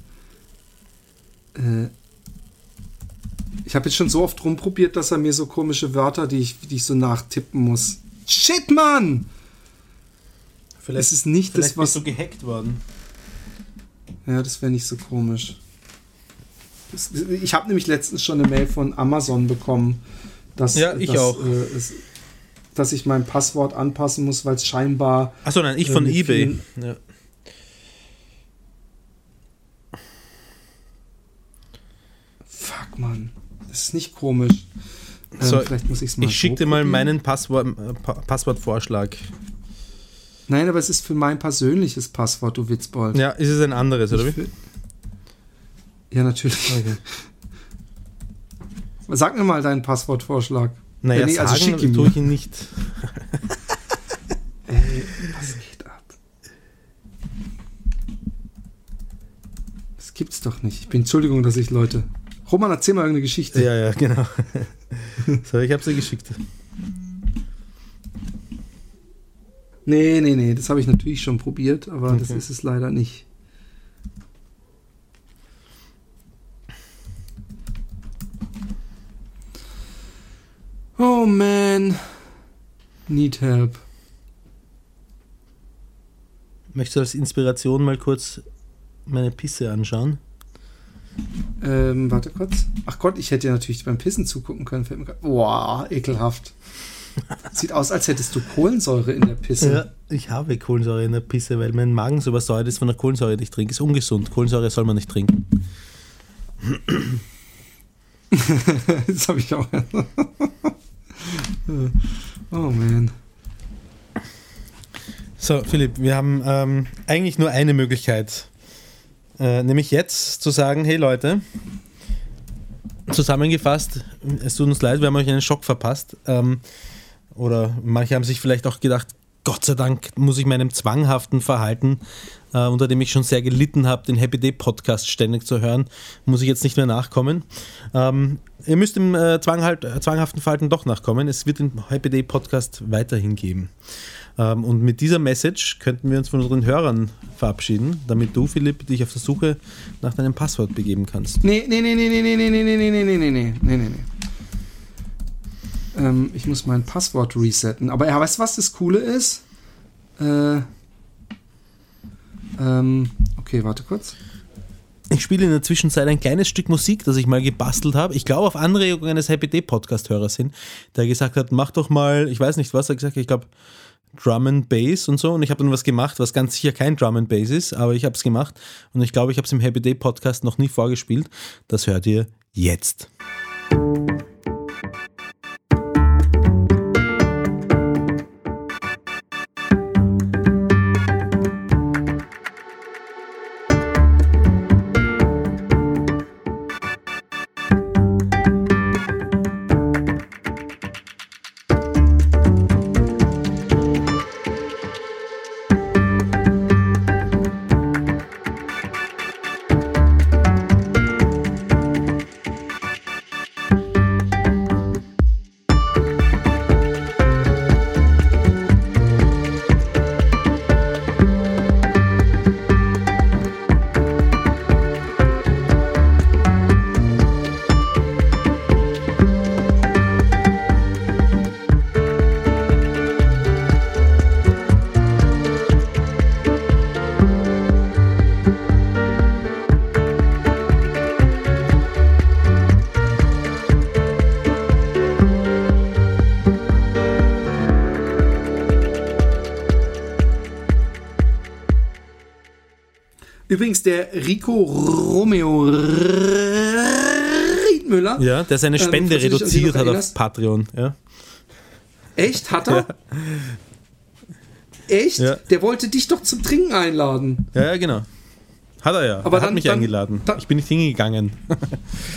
Äh, ich habe jetzt schon so oft rumprobiert, dass er mir so komische Wörter, die ich, die ich so nachtippen muss. Shit, Mann! Vielleicht es ist nicht das, was. Bist du gehackt worden. Ja, das wäre nicht so komisch. Das, ich habe nämlich letztens schon eine Mail von Amazon bekommen, dass, ja, ich dass, auch. Äh, es, dass ich mein Passwort anpassen muss, weil es scheinbar. Achso, nein, ich von äh, eBay. Ja. Fuck, Mann. Das ist nicht komisch. Ähm, so, vielleicht muss ich's mal ich schicke dir mal meinen Passwort, äh, Passwortvorschlag. Nein, aber es ist für mein persönliches Passwort, du Witzbold. Ja, ist es ein anderes, oder wie? Ja, natürlich. Okay. Sag mir mal deinen Passwortvorschlag. Naja, nee, also schick ihn tue ich ihn nicht. Ey, was geht ab? Das gibt's doch nicht. Ich bin Entschuldigung, dass ich Leute. Roman, erzähl mal irgendeine Geschichte. Ja, ja, genau. so, ich habe sie geschickt. Nee, nee, nee, das habe ich natürlich schon probiert, aber okay. das ist es leider nicht. Oh man. Need help. Möchtest du als Inspiration mal kurz meine Pisse anschauen? Ähm, warte kurz. Ach Gott, ich hätte ja natürlich beim Pissen zugucken können. Boah, ekelhaft. Sieht aus, als hättest du Kohlensäure in der Pisse. Ja, ich habe Kohlensäure in der Pisse, weil mein Magen so übersäuert ist von der Kohlensäure, die ich trinke. Ist ungesund. Kohlensäure soll man nicht trinken. das habe ich auch. Oh man. So, Philipp, wir haben ähm, eigentlich nur eine Möglichkeit. Äh, nämlich jetzt zu sagen, hey Leute, zusammengefasst, es tut uns leid, wir haben euch einen Schock verpasst. Ähm, oder manche haben sich vielleicht auch gedacht, Gott sei Dank muss ich meinem zwanghaften Verhalten, äh, unter dem ich schon sehr gelitten habe, den Happy Day Podcast ständig zu hören, muss ich jetzt nicht mehr nachkommen. Ähm, ihr müsst dem äh, Zwanghalt, äh, zwanghaften Verhalten doch nachkommen. Es wird den Happy Day Podcast weiterhin geben. Ähm, und mit dieser Message könnten wir uns von unseren Hörern verabschieden, damit du, Philipp, dich auf der Suche nach deinem Passwort begeben kannst. Nee, nee, nee, nee, nee, nee, nee, nee, nee, nee, nee, nee, nee, nee, nee. Ähm, ich muss mein Passwort resetten. Aber ja, weißt du, was das Coole ist? Äh, ähm, okay, warte kurz. Ich spiele in der Zwischenzeit ein kleines Stück Musik, das ich mal gebastelt habe. Ich glaube, auf Anregung eines Happy Day Podcast-Hörers hin, der gesagt hat, mach doch mal, ich weiß nicht, was er gesagt ich glaube, Drum and Bass und so. Und ich habe dann was gemacht, was ganz sicher kein Drum and Bass ist, aber ich habe es gemacht. Und ich glaube, ich habe es im Happy Day Podcast noch nie vorgespielt. Das hört ihr jetzt. Übrigens der Rico Romeo Riedmüller. Ja, der seine Ähm, Spende sie reduziert hat auf. Patreon. Ja. Echt? Hat er? Echt? Ja. Der wollte dich doch zum Trinken einladen. ja, ja, genau. Hat er ja. Aber er hat dann- mich dann- eingeladen. dann- ich bin nicht hingegangen.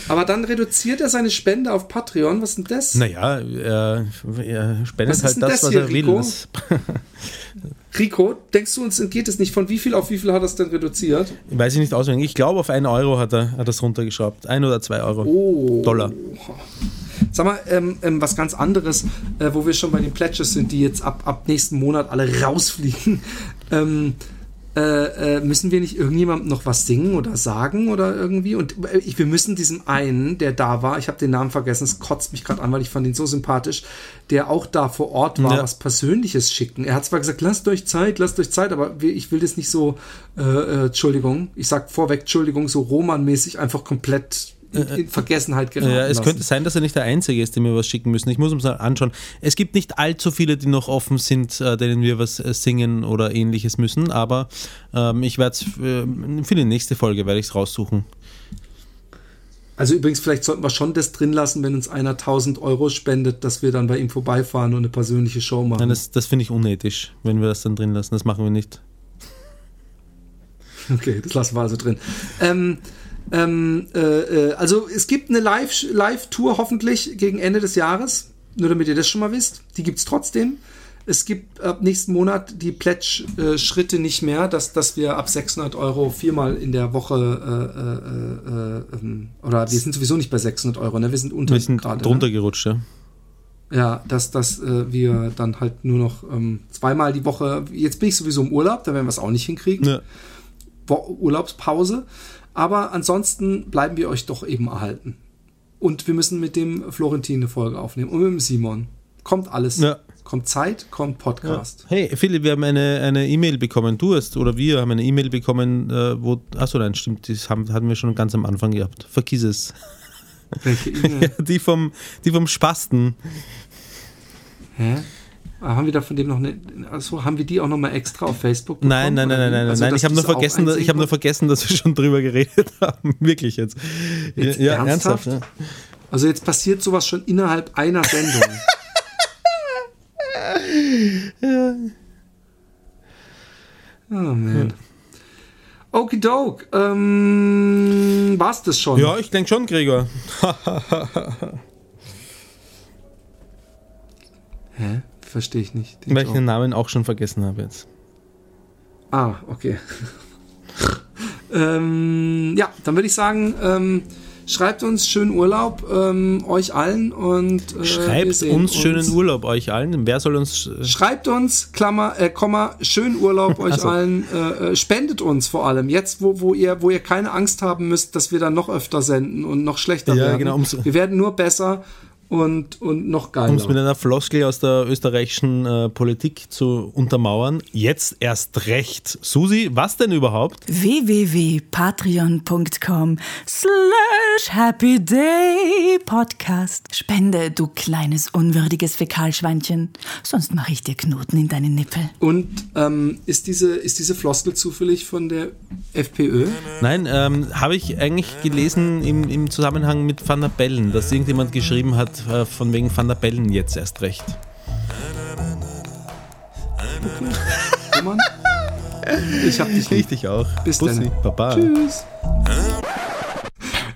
Aber dann reduziert er seine Spende auf Patreon. Was ist denn das? naja, er, er spendet halt das, das was er will. Rico? Denkst du uns entgeht es nicht? Von wie viel auf wie viel hat er es denn reduziert? weiß ich nicht auswendig. Ich glaube, auf 1 Euro hat er, hat er es runtergeschraubt. 1 oder 2 Euro. Oh. Dollar. Sag mal, ähm, ähm, was ganz anderes, äh, wo wir schon bei den Pledges sind, die jetzt ab, ab nächsten Monat alle rausfliegen. Ähm, äh, äh, müssen wir nicht irgendjemandem noch was singen oder sagen oder irgendwie? Und äh, ich, wir müssen diesem einen, der da war, ich habe den Namen vergessen, es kotzt mich gerade an, weil ich fand ihn so sympathisch, der auch da vor Ort war, Ja. was Persönliches schicken. Er hat zwar gesagt, lasst euch Zeit, lasst euch Zeit, aber ich will das nicht so, äh, äh, Entschuldigung, ich sag vorweg, Entschuldigung, so Roman-mäßig einfach komplett in Vergessenheit geraten Ja, es lassen. könnte sein, dass er nicht der Einzige ist, dem wir was schicken müssen. Ich muss uns mal anschauen. Es gibt nicht allzu viele, die noch offen sind, äh, denen wir was äh, singen oder ähnliches müssen, aber ähm, ich werde es äh, für die nächste Folge werde ich es raussuchen. Also übrigens, vielleicht sollten wir schon das drin lassen, wenn uns einer 1000 Euro spendet, dass wir dann bei ihm vorbeifahren und eine persönliche Show machen. Nein, das, das finde ich unethisch, wenn wir das dann drin lassen. Das machen wir nicht. okay, das lassen wir also drin. Ähm, ähm, äh, äh, also es gibt eine Live- Live-Tour hoffentlich gegen Ende des Jahres, nur damit ihr das schon mal wisst. Die gibt es trotzdem. Es gibt ab nächsten Monat die Pledge-Schritte nicht mehr, dass, dass wir ab 600 Euro viermal in der Woche äh, äh, äh, ähm, oder wir sind sowieso nicht bei 600 Euro, ne? wir sind unter Wir sind gerade. Ne? drunter gerutscht, ja. Ja, dass, dass äh, wir dann halt nur noch ähm, zweimal die Woche, jetzt bin ich sowieso im Urlaub, da werden wir es auch nicht hinkriegen. ja. Urlaubspause. Aber ansonsten bleiben wir euch doch eben erhalten. Und wir müssen mit dem Florentin eine Folge aufnehmen und mit dem Simon. Kommt alles. Ja. Kommt Zeit, kommt Podcast. Hey, Philipp, wir haben eine eine E-Mail bekommen. Du hast, oder wir haben eine E-Mail bekommen, äh, wo. Achso, nein, stimmt, das haben, hatten wir schon ganz am Anfang gehabt. Vergiss es. Welche E-Mail? Die vom, die vom Spasten. Hä? Haben wir da von dem noch eine. Achso, haben wir die auch nochmal extra auf Facebook bekommen? Nein, nein, nein, nein, nein, Also, nein. Ich habe nur vergessen, ich habe nur vergessen, dass wir schon drüber geredet haben. Wirklich jetzt. Jetzt ja, ernsthaft? ja. konnten? Also jetzt passiert sowas schon innerhalb einer Sendung. Oh man. Okidok. Ähm, war's das schon? Ja, ich denke schon, Gregor. Hä? Verstehe ich nicht. Den Weil ich den Namen auch schon vergessen habe jetzt. Ah, okay. ähm, ja, dann würde ich sagen, ähm, schreibt uns schönen Urlaub, ähm, euch allen und äh, Schreibt uns schönen Urlaub euch allen. Wer soll uns. äh, Schreibt uns, Klammer, äh, Komma, schönen Urlaub euch Ach so. allen, äh, äh, spendet uns vor allem. Jetzt, wo, wo ihr, wo ihr keine Angst haben müsst, dass wir dann noch öfter senden und noch schlechter Ja, werden. genau, wir werden nur besser und, und noch geiler. Um es mit einer Floskel aus der österreichischen äh, Politik zu untermauern. Jetzt erst recht. Susi, was denn überhaupt? www.patreon.com slash happy day podcast. Spende, du kleines unwürdiges Fäkalschweinchen. Sonst mache ich dir Knoten in deine Nippel. und ähm, ist, diese, ist diese Floskel zufällig von der FPÖ? Nein, ähm, habe ich eigentlich gelesen im, im Zusammenhang mit Van der Bellen, dass irgendjemand geschrieben hat, von wegen Van der Bellen jetzt erst recht. Roman? Ich hab dich lieb. Richtig auch. Bis Bussi, dann. Baba. Tschüss.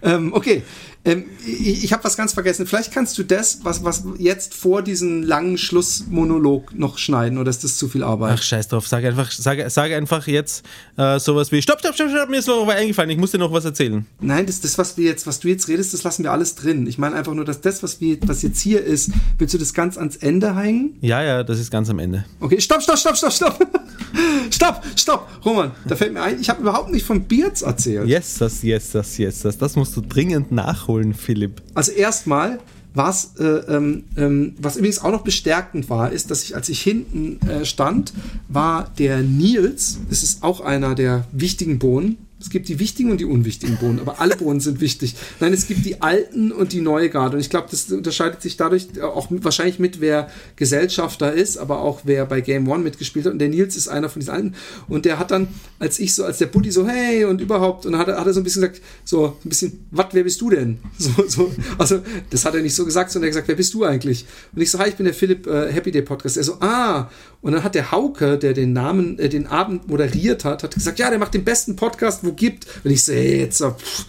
Ähm, okay. Ähm, ich ich habe was ganz vergessen. Vielleicht kannst du das, was, was jetzt vor diesem langen Schlussmonolog noch schneiden, oder ist das zu viel Arbeit? Ach, scheiß drauf. Sag einfach, sag, sag einfach jetzt äh, sowas wie: Stopp, stopp, stopp, stopp, mir ist noch was eingefallen, ich muss dir noch was erzählen. Nein, das, das, was wir jetzt, was du jetzt redest, das lassen wir alles drin. Ich meine einfach nur, dass das, was wir, was jetzt hier ist, willst du das ganz ans Ende hängen? Ja, ja, das ist ganz am Ende. Okay, stopp, stopp, stopp, stopp, stopp. stopp, stopp. Roman, da fällt mir ein, ich habe überhaupt nicht von Beards erzählt. Yes, das, yes, das, yes, das. Das musst du dringend nachholen, Philipp. Also erstmal, was, äh, ähm, ähm, was übrigens auch noch bestärkend war, ist, dass ich, als ich hinten äh, stand, war der Nils, das ist auch einer der wichtigen Bohnen, Es gibt die wichtigen und die unwichtigen Bohnen, aber alle Bohnen sind wichtig. Nein, es gibt die alten und die neue Garde. Und ich glaube, das unterscheidet sich dadurch auch wahrscheinlich mit, wer Gesellschafter ist, aber auch wer bei Game One mitgespielt hat. Und der Nils ist einer von diesen alten. Und der hat dann, als ich so, als der Buddy so, hey und überhaupt, und dann hat er, hat er so ein bisschen gesagt, so ein bisschen, was, wer bist du denn? So, so, also, das hat er nicht so gesagt, sondern er hat gesagt, wer bist du eigentlich? Und ich so, hi, ich bin der Philipp äh, Happy Day Podcast. Er so, ah, und dann hat der Hauke, der den Namen, äh, den Abend moderiert hat, hat gesagt, ja, der macht den besten Podcast, wo gibt. Und ich so, jetzt, pff,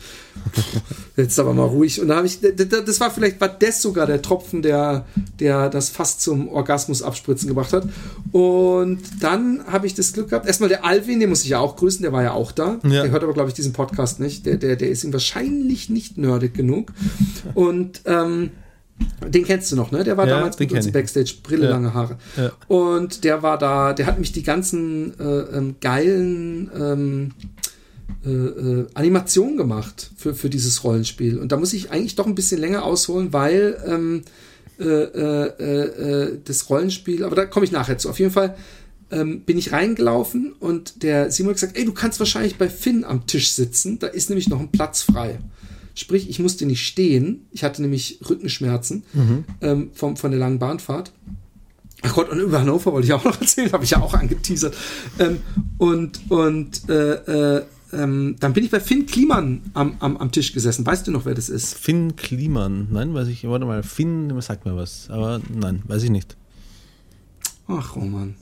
jetzt aber mal ruhig. Und da habe ich, das war vielleicht, war das sogar der Tropfen, der, der das fast zum Orgasmus abspritzen gebracht hat. Und dann habe ich das Glück gehabt. Erstmal der Alvin, den muss ich ja auch grüßen, der war ja auch da. Ja. Der hört aber, glaube ich, diesen Podcast nicht. Der, der, der ist ihm wahrscheinlich nicht nerdig genug. Und ähm, den kennst du noch, ne? Der war ja, damals mit uns Backstage, Brille, ja. lange Haare. Ja. Und der war da, der hat mich die ganzen äh, ähm, geilen ähm, äh, äh, Animationen gemacht für, für dieses Rollenspiel. Und da muss ich eigentlich doch ein bisschen länger ausholen, weil ähm, äh, äh, das Rollenspiel, aber da komme ich nachher zu. Auf jeden Fall ähm, bin ich reingelaufen und der Simon hat gesagt, ey, du kannst wahrscheinlich bei Finn am Tisch sitzen, da ist nämlich noch ein Platz frei. Sprich, ich musste nicht stehen. Ich hatte nämlich Rückenschmerzen mhm. ähm, vom, von der langen Bahnfahrt. Ach Gott, und über Hannover wollte ich auch noch erzählen, habe ich ja auch angeteasert. Ähm, und und äh, äh, ähm, dann bin ich bei Finn Kliman am, am, am Tisch gesessen. Weißt du noch, wer das ist? Finn Kliman. Nein, weiß ich. Warte mal, Finn sagt mir was. Aber nein, weiß ich nicht. Ach, Roman.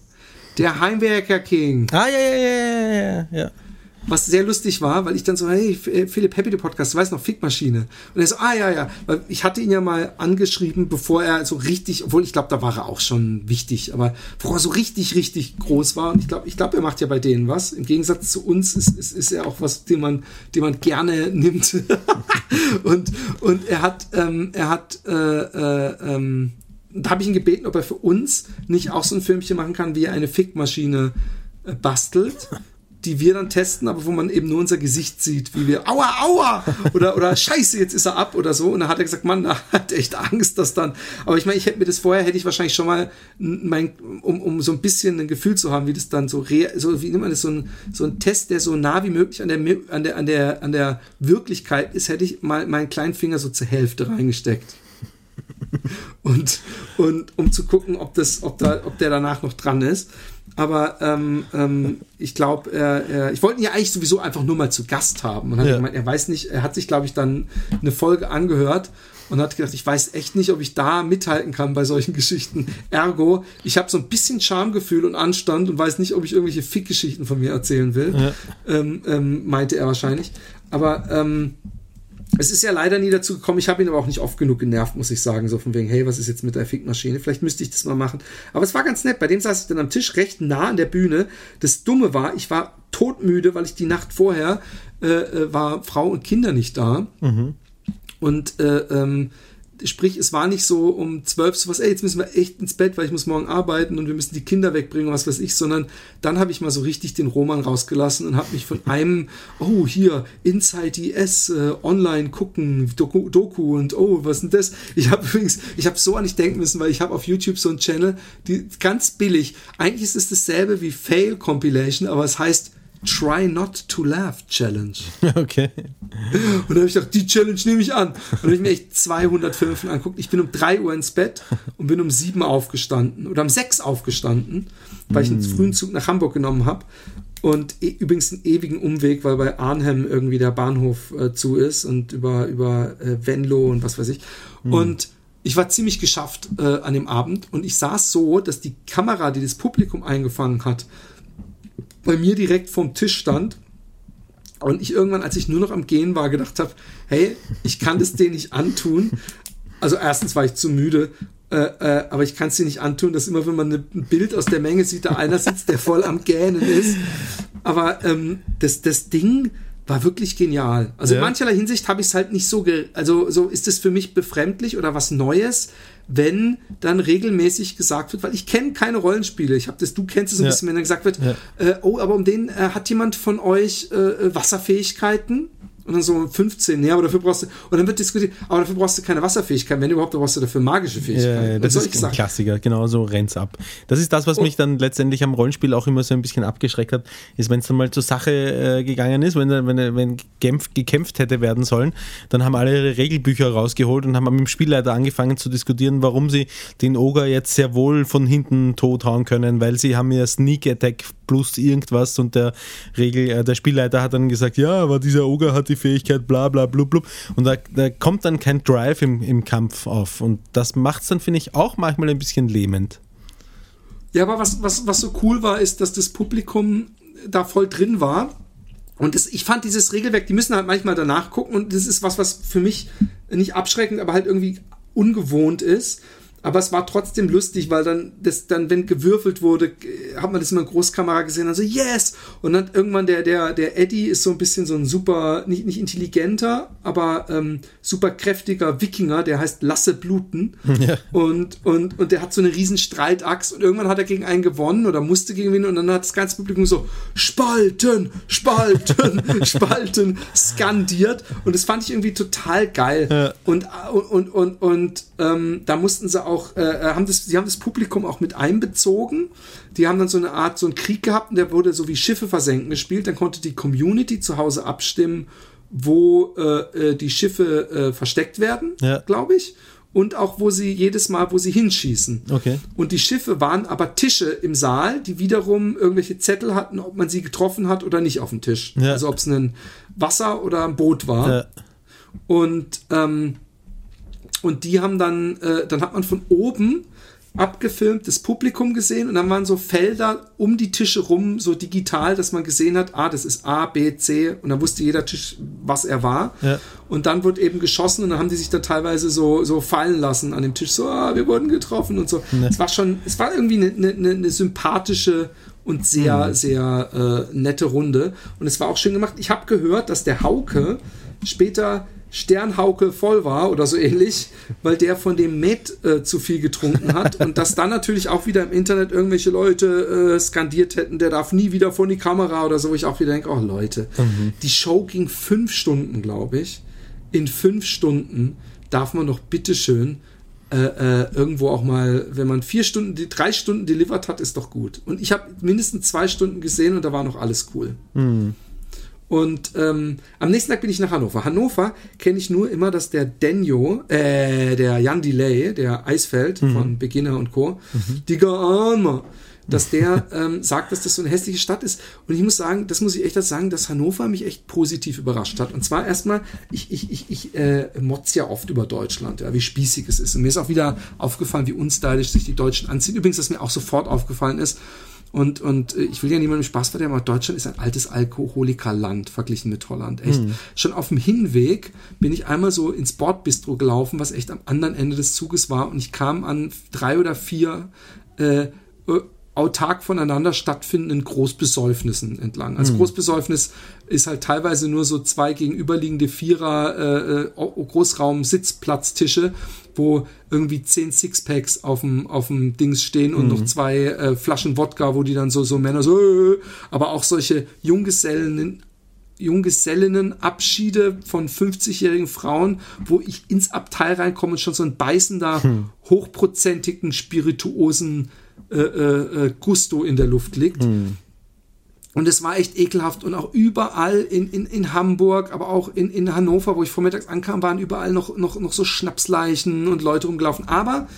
Der Heimwerker King. Ah, ja, ja, ja, ja, ja was sehr lustig war, weil ich dann so, hey, äh, Philipp, Happy the Podcast, du weißt noch, Fickmaschine. Und er so, ah, ja, ja, weil ich hatte ihn ja mal angeschrieben, bevor er so richtig, obwohl ich glaube, da war er auch schon wichtig, aber bevor er so richtig, richtig groß war. Und ich glaube, ich glaube, er macht ja bei denen was. Im Gegensatz zu uns ist, ist, ist er auch was, den man, den man gerne nimmt. und, und er hat, ähm, er hat, äh, äh, ähm, da habe ich ihn gebeten, ob er für uns nicht auch so ein Filmchen machen kann, wie er eine Fickmaschine äh, bastelt die wir dann testen, aber wo man eben nur unser Gesicht sieht, wie wir, aua, aua, oder, oder scheiße, jetzt ist er ab oder so. Und dann hat er gesagt, Mann, da hat echt Angst, dass dann, aber ich meine, ich hätte mir das vorher, hätte ich wahrscheinlich schon mal, mein, um, um so ein bisschen ein Gefühl zu haben, wie das dann so, re, so wie nennt man das, so ein, so ein Test, der so nah wie möglich an der, an der, an der, an der Wirklichkeit ist, hätte ich mal meinen kleinen Finger so zur Hälfte reingesteckt. und, und um zu gucken, ob das, ob da, ob der danach noch dran ist. Aber ähm, ähm, ich glaube, äh, ich wollte ihn ja eigentlich sowieso einfach nur mal zu Gast haben. Und hat ja. gemeint, er weiß nicht, er hat sich, glaube ich, dann eine Folge angehört und hat gedacht, ich weiß echt nicht, ob ich da mithalten kann bei solchen Geschichten. Ergo, ich habe so ein bisschen Schamgefühl und Anstand und weiß nicht, ob ich irgendwelche Fick-Geschichten von mir erzählen will, ja. ähm, ähm, meinte er wahrscheinlich. Aber ähm, es ist ja leider nie dazu gekommen. Ich habe ihn aber auch nicht oft genug genervt, muss ich sagen. So von wegen, hey, was ist jetzt mit der Fickmaschine? Vielleicht müsste ich das mal machen. Aber es war ganz nett. Bei dem saß ich dann am Tisch recht nah an der Bühne. Das Dumme war, ich war todmüde, weil ich die Nacht vorher äh, äh war Frau und Kinder nicht da. Mhm. Und äh, ähm, Sprich, es war nicht so um zwölf so was, ey, jetzt müssen wir echt ins Bett, weil ich muss morgen arbeiten und wir müssen die Kinder wegbringen was weiß ich, sondern dann habe ich mal so richtig den Roman rausgelassen und habe mich von einem, oh, hier, Inside IS, äh, online gucken, Doku, Doku und oh, was denn das? Ich habe übrigens, ich habe so an nicht denken müssen, weil ich habe auf YouTube so einen Channel, die ganz billig, eigentlich ist es dasselbe wie Fail Compilation, aber es heißt Try Not to Laugh Challenge. Okay. Und dann habe ich gedacht, die Challenge nehme ich an. Und dann habe ich mir echt 200 Filme angeguckt. Ich bin um 3 Uhr ins Bett und bin um 7 aufgestanden oder um 6 aufgestanden, weil ich einen mm. frühen Zug nach Hamburg genommen habe. Und e übrigens einen ewigen Umweg, weil bei Arnhem irgendwie der Bahnhof äh, zu ist und über, über äh, Venlo und was weiß ich. Mhm. Und ich war ziemlich geschafft äh, an dem Abend und ich saß so, dass die Kamera, die das Publikum eingefangen hat, bei mir direkt vorm Tisch stand und ich irgendwann, als ich nur noch am Gehen war, gedacht habe, hey, ich kann das denen nicht antun. Also erstens war ich zu müde, äh, äh, aber ich kann es dir nicht antun, dass immer, wenn man ne, ein Bild aus der Menge sieht, da einer sitzt, der voll am Gähnen ist. Aber ähm, das, das Ding war wirklich genial. Also ja. in mancherlei Hinsicht habe ich es halt nicht so, also so ist es für mich befremdlich oder was Neues, wenn dann regelmäßig gesagt wird, weil ich kenne keine Rollenspiele. Ich habe das, du kennst es ein ja. bisschen, wenn dann gesagt wird, ja. äh, oh, aber um den äh, hat jemand von euch äh, Wasserfähigkeiten? Und dann so 15, ja, aber dafür brauchst du, und dann wird diskutiert, aber dafür brauchst du keine Wasserfähigkeit, wenn überhaupt, dann brauchst du dafür magische Fähigkeit. Ja, das ist ein Klassiker, genau so rennt's ab. Das ist das, was oh. mich dann letztendlich am Rollenspiel auch immer so ein bisschen abgeschreckt hat, ist, wenn es dann mal zur Sache äh, gegangen ist, wenn, wenn, wenn gekämpft, gekämpft hätte werden sollen, dann haben alle ihre Regelbücher rausgeholt und haben mit dem Spielleiter angefangen zu diskutieren, warum sie den Ogre jetzt sehr wohl von hinten tothauen können, weil sie haben ja Sneak Attack plus irgendwas und der Regel, äh, der Spielleiter hat dann gesagt, ja, aber dieser Ogre hat die Fähigkeit bla bla blub blub und da, da kommt dann kein Drive im, im Kampf auf und das macht es dann, finde ich, auch manchmal ein bisschen lähmend. Ja, aber was, was, was so cool war, ist, dass das Publikum da voll drin war und das, ich fand dieses Regelwerk, die müssen halt manchmal danach gucken und das ist was, was für mich nicht abschreckend, aber halt irgendwie ungewohnt ist. Aber es war trotzdem lustig, weil dann, das, dann, wenn gewürfelt wurde, hat man das immer in Großkamera gesehen, also yes! Und dann irgendwann der, der, der Eddie ist so ein bisschen so ein super, nicht, nicht intelligenter, aber ähm, super kräftiger Wikinger, der heißt Lasse Bluten. Ja. Und, und, und der hat so eine riesen Streitachs und irgendwann hat er gegen einen gewonnen oder musste gegen gewinnen und dann hat das ganze Publikum so Spalten, Spalten, Spalten skandiert. Und das fand ich irgendwie total geil. Ja. Und, und, und, und, und ähm, da mussten sie auch, äh, äh, haben das, sie haben das Publikum auch mit einbezogen. Die haben dann so eine Art, so einen Krieg gehabt und der wurde so wie Schiffe versenken gespielt. Dann konnte die Community zu Hause abstimmen, wo äh, äh die Schiffe äh, versteckt werden, ja. glaube ich. Und auch, wo sie jedes Mal, wo sie hinschießen. Okay. Und die Schiffe waren aber Tische im Saal, die wiederum irgendwelche Zettel hatten, ob man sie getroffen hat oder nicht auf dem Tisch. Ja. Also ob es ein Wasser oder ein Boot war. Ja. Und ähm, und die haben dann, äh, dann hat man von oben abgefilmt das Publikum gesehen und dann waren so Felder um die Tische rum, so digital, dass man gesehen hat, ah, das ist A, B, C und dann wusste jeder Tisch, was er war. Ja. Und dann wird eben geschossen und dann haben die sich da teilweise so, so fallen lassen an dem Tisch, so, ah, wir wurden getroffen und so. Ja. Es war schon, es war irgendwie eine, eine, eine sympathische und sehr, mhm. sehr äh, nette Runde. Und es war auch schön gemacht. Ich habe gehört, dass der Hauke später Sternhauke voll war oder so ähnlich, weil der von dem Met äh, zu viel getrunken hat und dass dann natürlich auch wieder im Internet irgendwelche Leute äh, skandiert hätten, der darf nie wieder vor die Kamera oder so, wo ich auch wieder denke, oh Leute, mhm. die Show ging fünf Stunden, glaube ich. In fünf Stunden darf man doch bitteschön äh, äh, irgendwo auch mal, wenn man vier Stunden, drei Stunden delivered hat, ist doch gut. Und ich habe mindestens zwei Stunden gesehen und da war noch alles cool. Mhm. Und ähm, am nächsten Tag bin ich nach Hannover. Hannover kenne ich nur immer, dass der Denjo, äh, der Jan Delay, der Eisfeld mhm. von Beginner und Co., mhm. Digga Armer, dass der ähm, sagt, dass das so eine hässliche Stadt ist. Und ich muss sagen, das muss ich echt sagen, dass Hannover mich echt positiv überrascht hat. Und zwar erstmal, ich, ich, ich, ich äh, motz ja oft über Deutschland, ja, wie spießig es ist. Und mir ist auch wieder aufgefallen, wie unstylisch sich die Deutschen anziehen. Übrigens, was mir auch sofort aufgefallen ist, und, und äh, ich will ja niemandem Spaß verderben, aber Deutschland ist ein altes Alkoholikerland verglichen mit Holland. Echt. Mhm. Schon auf dem Hinweg bin ich einmal so ins Bordbistro gelaufen, was echt am anderen Ende des Zuges war. Und ich kam an drei oder vier äh, autark voneinander stattfindenden Großbesäufnissen entlang. Als mhm. Großbesäufnis ist halt teilweise nur so zwei gegenüberliegende Vierer äh, äh Großraum-Sitzplatztische, wo irgendwie zehn Sixpacks auf dem auf dem Dings stehen und mhm. noch zwei äh, Flaschen Wodka, wo die dann so so Männer so, äh, aber auch solche Junggesellen Junggesellinnenabschiede von 50-jährigen Frauen, wo ich ins Abteil reinkomme und schon so ein beißender, hm. hochprozentigen, spirituosen äh, äh, äh, Gusto in der Luft liegt. Mhm. Und es war echt ekelhaft. Und auch überall in, in, in Hamburg, aber auch in, in Hannover, wo ich vormittags ankam, waren überall noch, noch, noch so Schnapsleichen und Leute rumgelaufen. Aber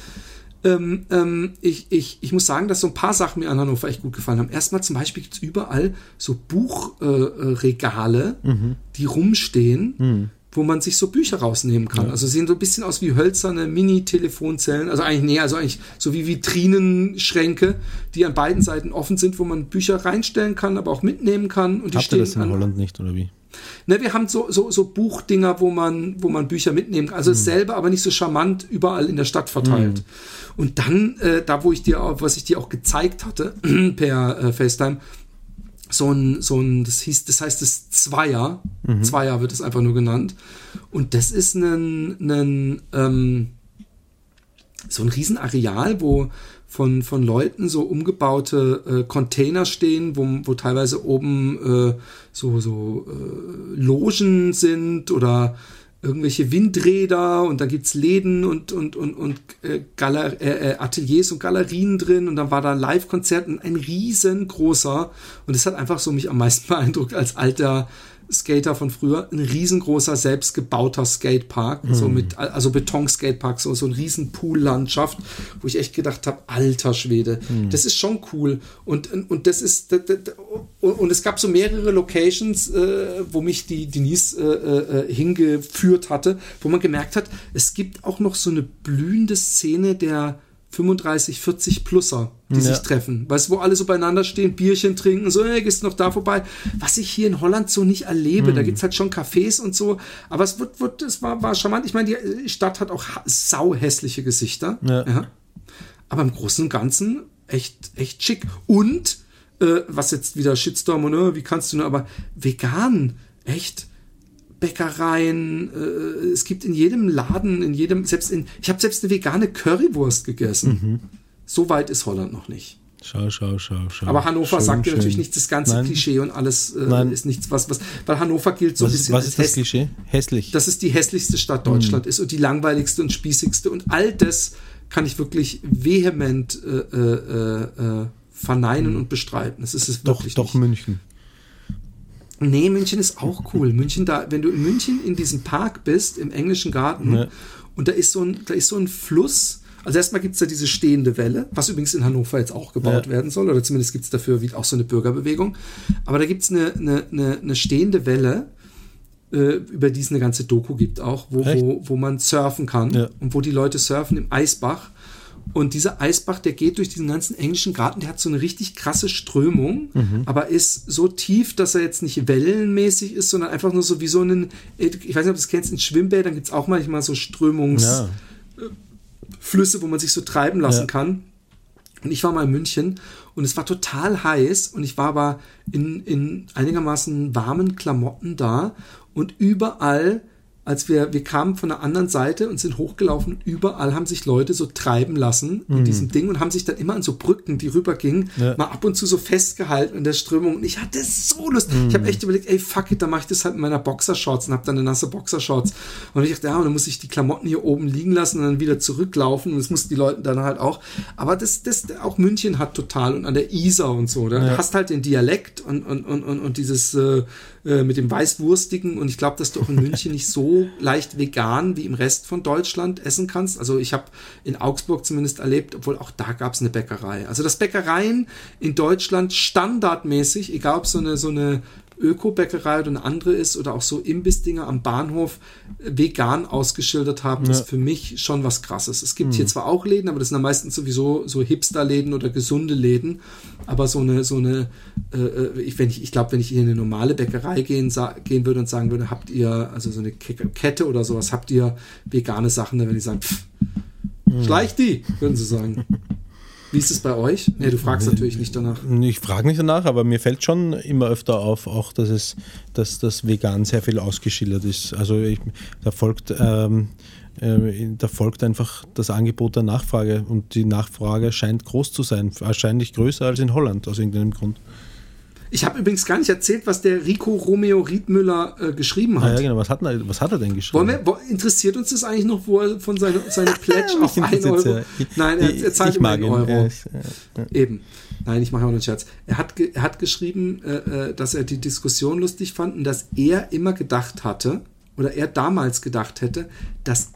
ähm, ähm, ich, ich, ich muss sagen, dass so ein paar Sachen mir an Hannover echt gut gefallen haben. Erstmal zum Beispiel gibt es überall so Buchregale, äh, mhm. die rumstehen. Mhm wo man sich so Bücher rausnehmen kann. Ja. Also sehen so ein bisschen aus wie hölzerne Mini-Telefonzellen. Also eigentlich, nee, also eigentlich so wie Vitrinenschränke, die an beiden Seiten offen sind, wo man Bücher reinstellen kann, aber auch mitnehmen kann. Und die Habt stehen ihr das in an, Holland nicht, oder wie? Ne, wir haben so, so, so Buchdinger, wo man, wo man Bücher mitnehmen kann. Also mhm. selber, aber nicht so charmant überall in der Stadt verteilt. Mhm. Und dann, äh, da wo ich dir, was ich dir auch gezeigt hatte, per äh, FaceTime, so ein, so ein, das hieß, das heißt das Zweier, mhm. Zweier wird es einfach nur genannt. Und das ist ein, ein ähm, so ein Riesenareal, wo, von, von Leuten so umgebaute äh, Container stehen, wo, wo teilweise oben äh, so, so äh, Logen sind oder irgendwelche Windräder und dann gibt's Läden und, und, und, und äh, Galer äh, äh, Ateliers und Galerien drin und dann war da Live-Konzert ein riesengroßer und das hat einfach so mich am meisten beeindruckt als alter Skater von früher, ein riesengroßer, selbstgebauter Skatepark, mhm. so mit, also Beton-Skatepark, so, so ein riesen Pool-Landschaft, wo ich echt gedacht habe, alter Schwede, mhm. das ist schon cool. Und, und das ist, und es gab so mehrere Locations, äh, wo mich die Denise äh, äh, hingeführt hatte, wo man gemerkt hat, es gibt auch noch so eine blühende Szene der 35, 40 Plusser, die ja. sich treffen. Weißt du, wo alle so beieinander stehen, Bierchen trinken, so, hey, gehst du noch da vorbei? Was ich hier in Holland so nicht erlebe. Mhm. Da gibt's halt schon Cafés und so. Aber es wird, wird, es war, war charmant. Ich meine, die Stadt hat auch sau hässliche Gesichter. Ja. ja. Aber im Großen und Ganzen echt, echt schick. Und, äh, was jetzt wieder Shitstorm und, äh, wie kannst du nur, aber vegan, echt Bäckereien, äh, es gibt in jedem Laden, in jedem, selbst in, ich habe selbst eine vegane Currywurst gegessen. Mhm. So weit ist Holland noch nicht. Schau, schau, schau, schau. Aber Hannover schön, sagt dir natürlich nicht das ganze Nein. Klischee und alles äh, ist nichts, was, was, weil Hannover gilt so was ein bisschen. Ist, was ist das Klischee? Hässlich. Dass es die hässlichste Stadt Deutschland mhm. ist und die langweiligste und spießigste und all das kann ich wirklich vehement äh, äh, äh verneinen mhm. und bestreiten. Das ist es wirklich doch, doch nicht. München. Nee, München ist auch cool. München, da, wenn du in München in diesem Park bist, im englischen Garten, ja. und da ist so ein, da ist so ein Fluss. Also erstmal gibt's da diese stehende Welle, was übrigens in Hannover jetzt auch gebaut ja. werden soll, oder zumindest gibt's dafür auch so eine Bürgerbewegung. Aber da gibt's eine, eine, eine, eine stehende Welle, äh, über die es eine ganze Doku gibt auch, wo, wo, wo man surfen kann ja. und wo die Leute surfen im Eisbach. Und dieser Eisbach, der geht durch diesen ganzen englischen Garten, der hat so eine richtig krasse Strömung, mhm. aber ist so tief, dass er jetzt nicht wellenmäßig ist, sondern einfach nur so wie so ein, ich weiß nicht, ob du das kennst, in Schwimmbädern gibt es auch manchmal so Strömungsflüsse, ja. wo man sich so treiben lassen ja. kann. Und ich war mal in München und es war total heiß und ich war aber in, in einigermaßen warmen Klamotten da und überall als wir, wir kamen von der anderen Seite und sind hochgelaufen. Überall haben sich Leute so treiben lassen in mhm. diesem Ding und haben sich dann immer an so Brücken, die rübergingen, ja. mal ab und zu so festgehalten in der Strömung. Und ich hatte so Lust. Mhm. Ich habe echt überlegt, ey, fuck it, da mache ich das halt in meiner Boxershorts und habe dann eine nasse Boxershorts. Und ich dachte, ja, und dann muss ich die Klamotten hier oben liegen lassen und dann wieder zurücklaufen. Und das mussten die Leute dann halt auch. Aber das, das, auch München hat total und an der Isar und so. Da ja. hast halt den Dialekt und, und, und, und, und dieses, äh, äh, mit dem Weißwurstigen und ich glaube, dass du auch in München nicht so leicht vegan wie im Rest von Deutschland essen kannst. Also ich habe in Augsburg zumindest erlebt, obwohl auch da gab es eine Bäckerei. Also das Bäckereien in Deutschland standardmäßig, egal ob so eine so eine Öko-Bäckerei oder eine andere ist oder auch so Imbissdinger am Bahnhof vegan ausgeschildert haben, ja. ist für mich schon was krasses. Es gibt mhm. hier zwar auch Läden, aber das sind dann meistens sowieso so Hipster-Läden oder gesunde Läden. Aber so eine, so eine, äh, äh ich, wenn ich, ich glaube, wenn ich in eine normale Bäckerei gehen, gehen würde und sagen würde, habt ihr, also so eine Kette oder sowas, habt ihr vegane Sachen, dann würde ich sagen, pff, mhm. schleich die, würden sie sagen. Wie ist es bei euch? Nee, du fragst natürlich nicht danach. Ich frage nicht danach, aber mir fällt schon immer öfter auf, auch dass es, dass das Vegan sehr viel ausgeschildert ist. Also ich, da folgt ähm, äh, da folgt einfach das Angebot der Nachfrage und die Nachfrage scheint groß zu sein, wahrscheinlich größer als in Holland aus irgendeinem Grund. Ich habe übrigens gar nicht erzählt, was der Rico Romeo Riedmüller äh, geschrieben hat. Ja, genau. Was hat, er, was hat er denn geschrieben? Wir, wo, interessiert uns das eigentlich noch, wo er von seiner seine Pledge auf 1 Euro... Nein, er, er zahlt immer einen Euro. Ja, ja, Eben. Nein, ich mache auch einen Scherz. Er hat, er hat geschrieben, äh, äh, dass er die Diskussion lustig fand und dass er immer gedacht hatte, oder er damals gedacht hätte, dass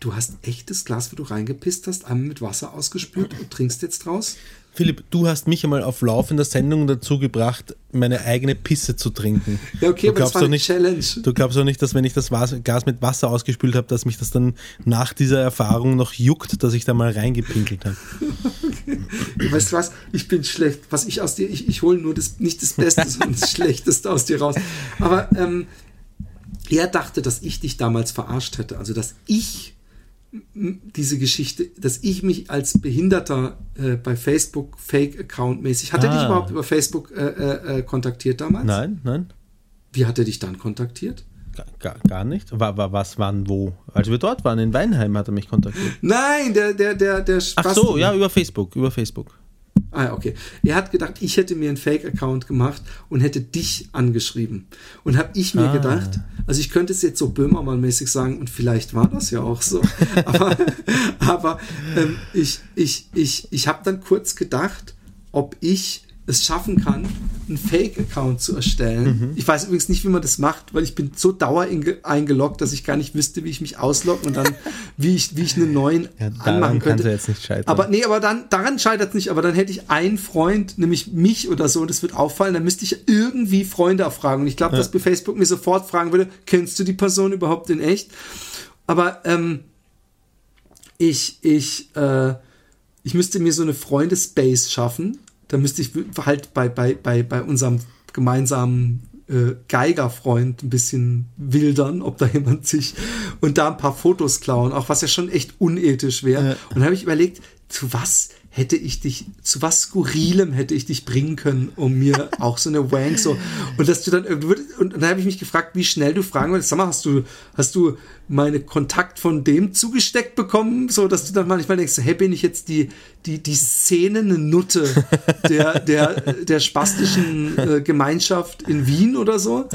du hast echtes Glas, wo du reingepisst hast, einmal mit Wasser ausgespült und trinkst jetzt draus? Philipp, du hast mich einmal auf laufender Sendung dazu gebracht, meine eigene Pisse zu trinken. Ja, okay, du aber das war eine nicht, Challenge. Du glaubst doch nicht, dass wenn ich das Gas mit Wasser ausgespült habe, dass mich das dann nach dieser Erfahrung noch juckt, dass ich da mal reingepinkelt habe. okay. Weißt du was? Ich bin schlecht. Was ich aus dir, ich, ich hole nur das, nicht das Beste, sondern das Schlechteste aus dir raus. Aber ähm, er dachte, dass ich dich damals verarscht hätte. Also, dass ich diese Geschichte, dass ich mich als Behinderter äh, bei Facebook Fake-Account mäßig, hat ah. er dich ah. überhaupt über Facebook äh, äh, äh, kontaktiert damals? Nein, nein. Wie hat er dich dann kontaktiert? Gar, gar nicht? War, war, was, wann, wo? Als wir dort waren, in Weinheim hat er mich kontaktiert. Nein, der, der, der, der Ach so, ja, über Facebook, über Facebook. Ah, okay. Er hat gedacht, ich hätte mir einen Fake-Account gemacht und hätte dich angeschrieben. Und habe ich mir Ah. gedacht, also ich könnte es jetzt so Böhmermann-mäßig sagen, und vielleicht war das ja auch so. aber aber ähm, ich, ich, ich, ich habe dann kurz gedacht, ob ich es schaffen kann, einen Fake-Account zu erstellen. Ich weiß übrigens nicht, wie man das macht, weil ich bin so dauer eingeloggt, dass ich gar nicht wüsste, wie ich mich auslogge und dann, wie ich, wie ich einen neuen Ja, anmachen könnte. ja jetzt nicht scheitern. Aber nee, aber dann, daran scheitert es nicht, aber dann hätte ich einen Freund, nämlich mich oder so, und das wird auffallen, dann müsste ich irgendwie Freunde abfragen. Und ich glaube, dass bei Facebook mir sofort fragen würde, kennst du die Person überhaupt in echt? Aber ähm, ich, ich, äh, ich müsste mir so eine Freundespace schaffen. Da müsste ich halt bei, bei, bei, bei unserem gemeinsamen äh, Geigerfreund ein bisschen wildern, ob da jemand sich und da ein paar Fotos klauen, auch was ja schon echt unethisch wäre. Ja. Und dann habe ich überlegt, zu was hätte ich dich, zu was Skurrilem hätte ich dich bringen können, um mir auch so eine Wank so, und dass du dann, und dann habe ich mich gefragt, wie schnell du fragen würdest, sag mal, hast du, hast du meine Kontakt von dem zugesteckt bekommen, so, dass du dann manchmal denkst, hey, bin ich jetzt die, die, die szenende Nutte der, der, der spastischen äh, Gemeinschaft in Wien oder so?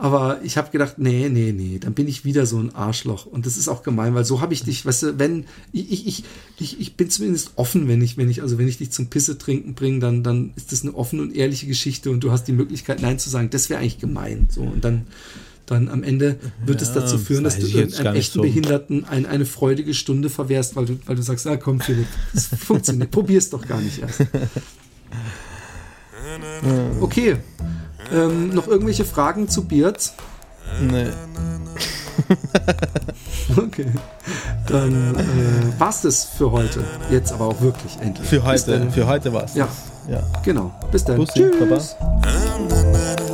Aber ich habe gedacht, nee, nee, nee, dann bin ich wieder so ein Arschloch. Und das ist auch gemein, weil so habe ich dich, weißt du, wenn, ich, ich, ich, ich, bin zumindest offen, wenn ich, wenn ich, also wenn ich dich zum Pisse trinken bringe, dann, dann ist das eine offene und ehrliche Geschichte und du hast die Möglichkeit, Nein zu sagen. Das wäre eigentlich gemein. So, und dann, dann am Ende wird es Ja, dazu führen, das dass du nicht echten so. Behinderten ein, eine freudige Stunde verwehrst, weil du, weil du sagst, ah komm, Philipp, das funktioniert, probier's doch gar nicht erst. Okay. Ähm, noch irgendwelche Fragen zu Beards? Nee. Okay. Dann äh, war's das für heute. Jetzt aber auch wirklich endlich. Für heute, für heute war's. Ja. Ja. Genau. Bis dann. Bussi, Tschüss. Baba.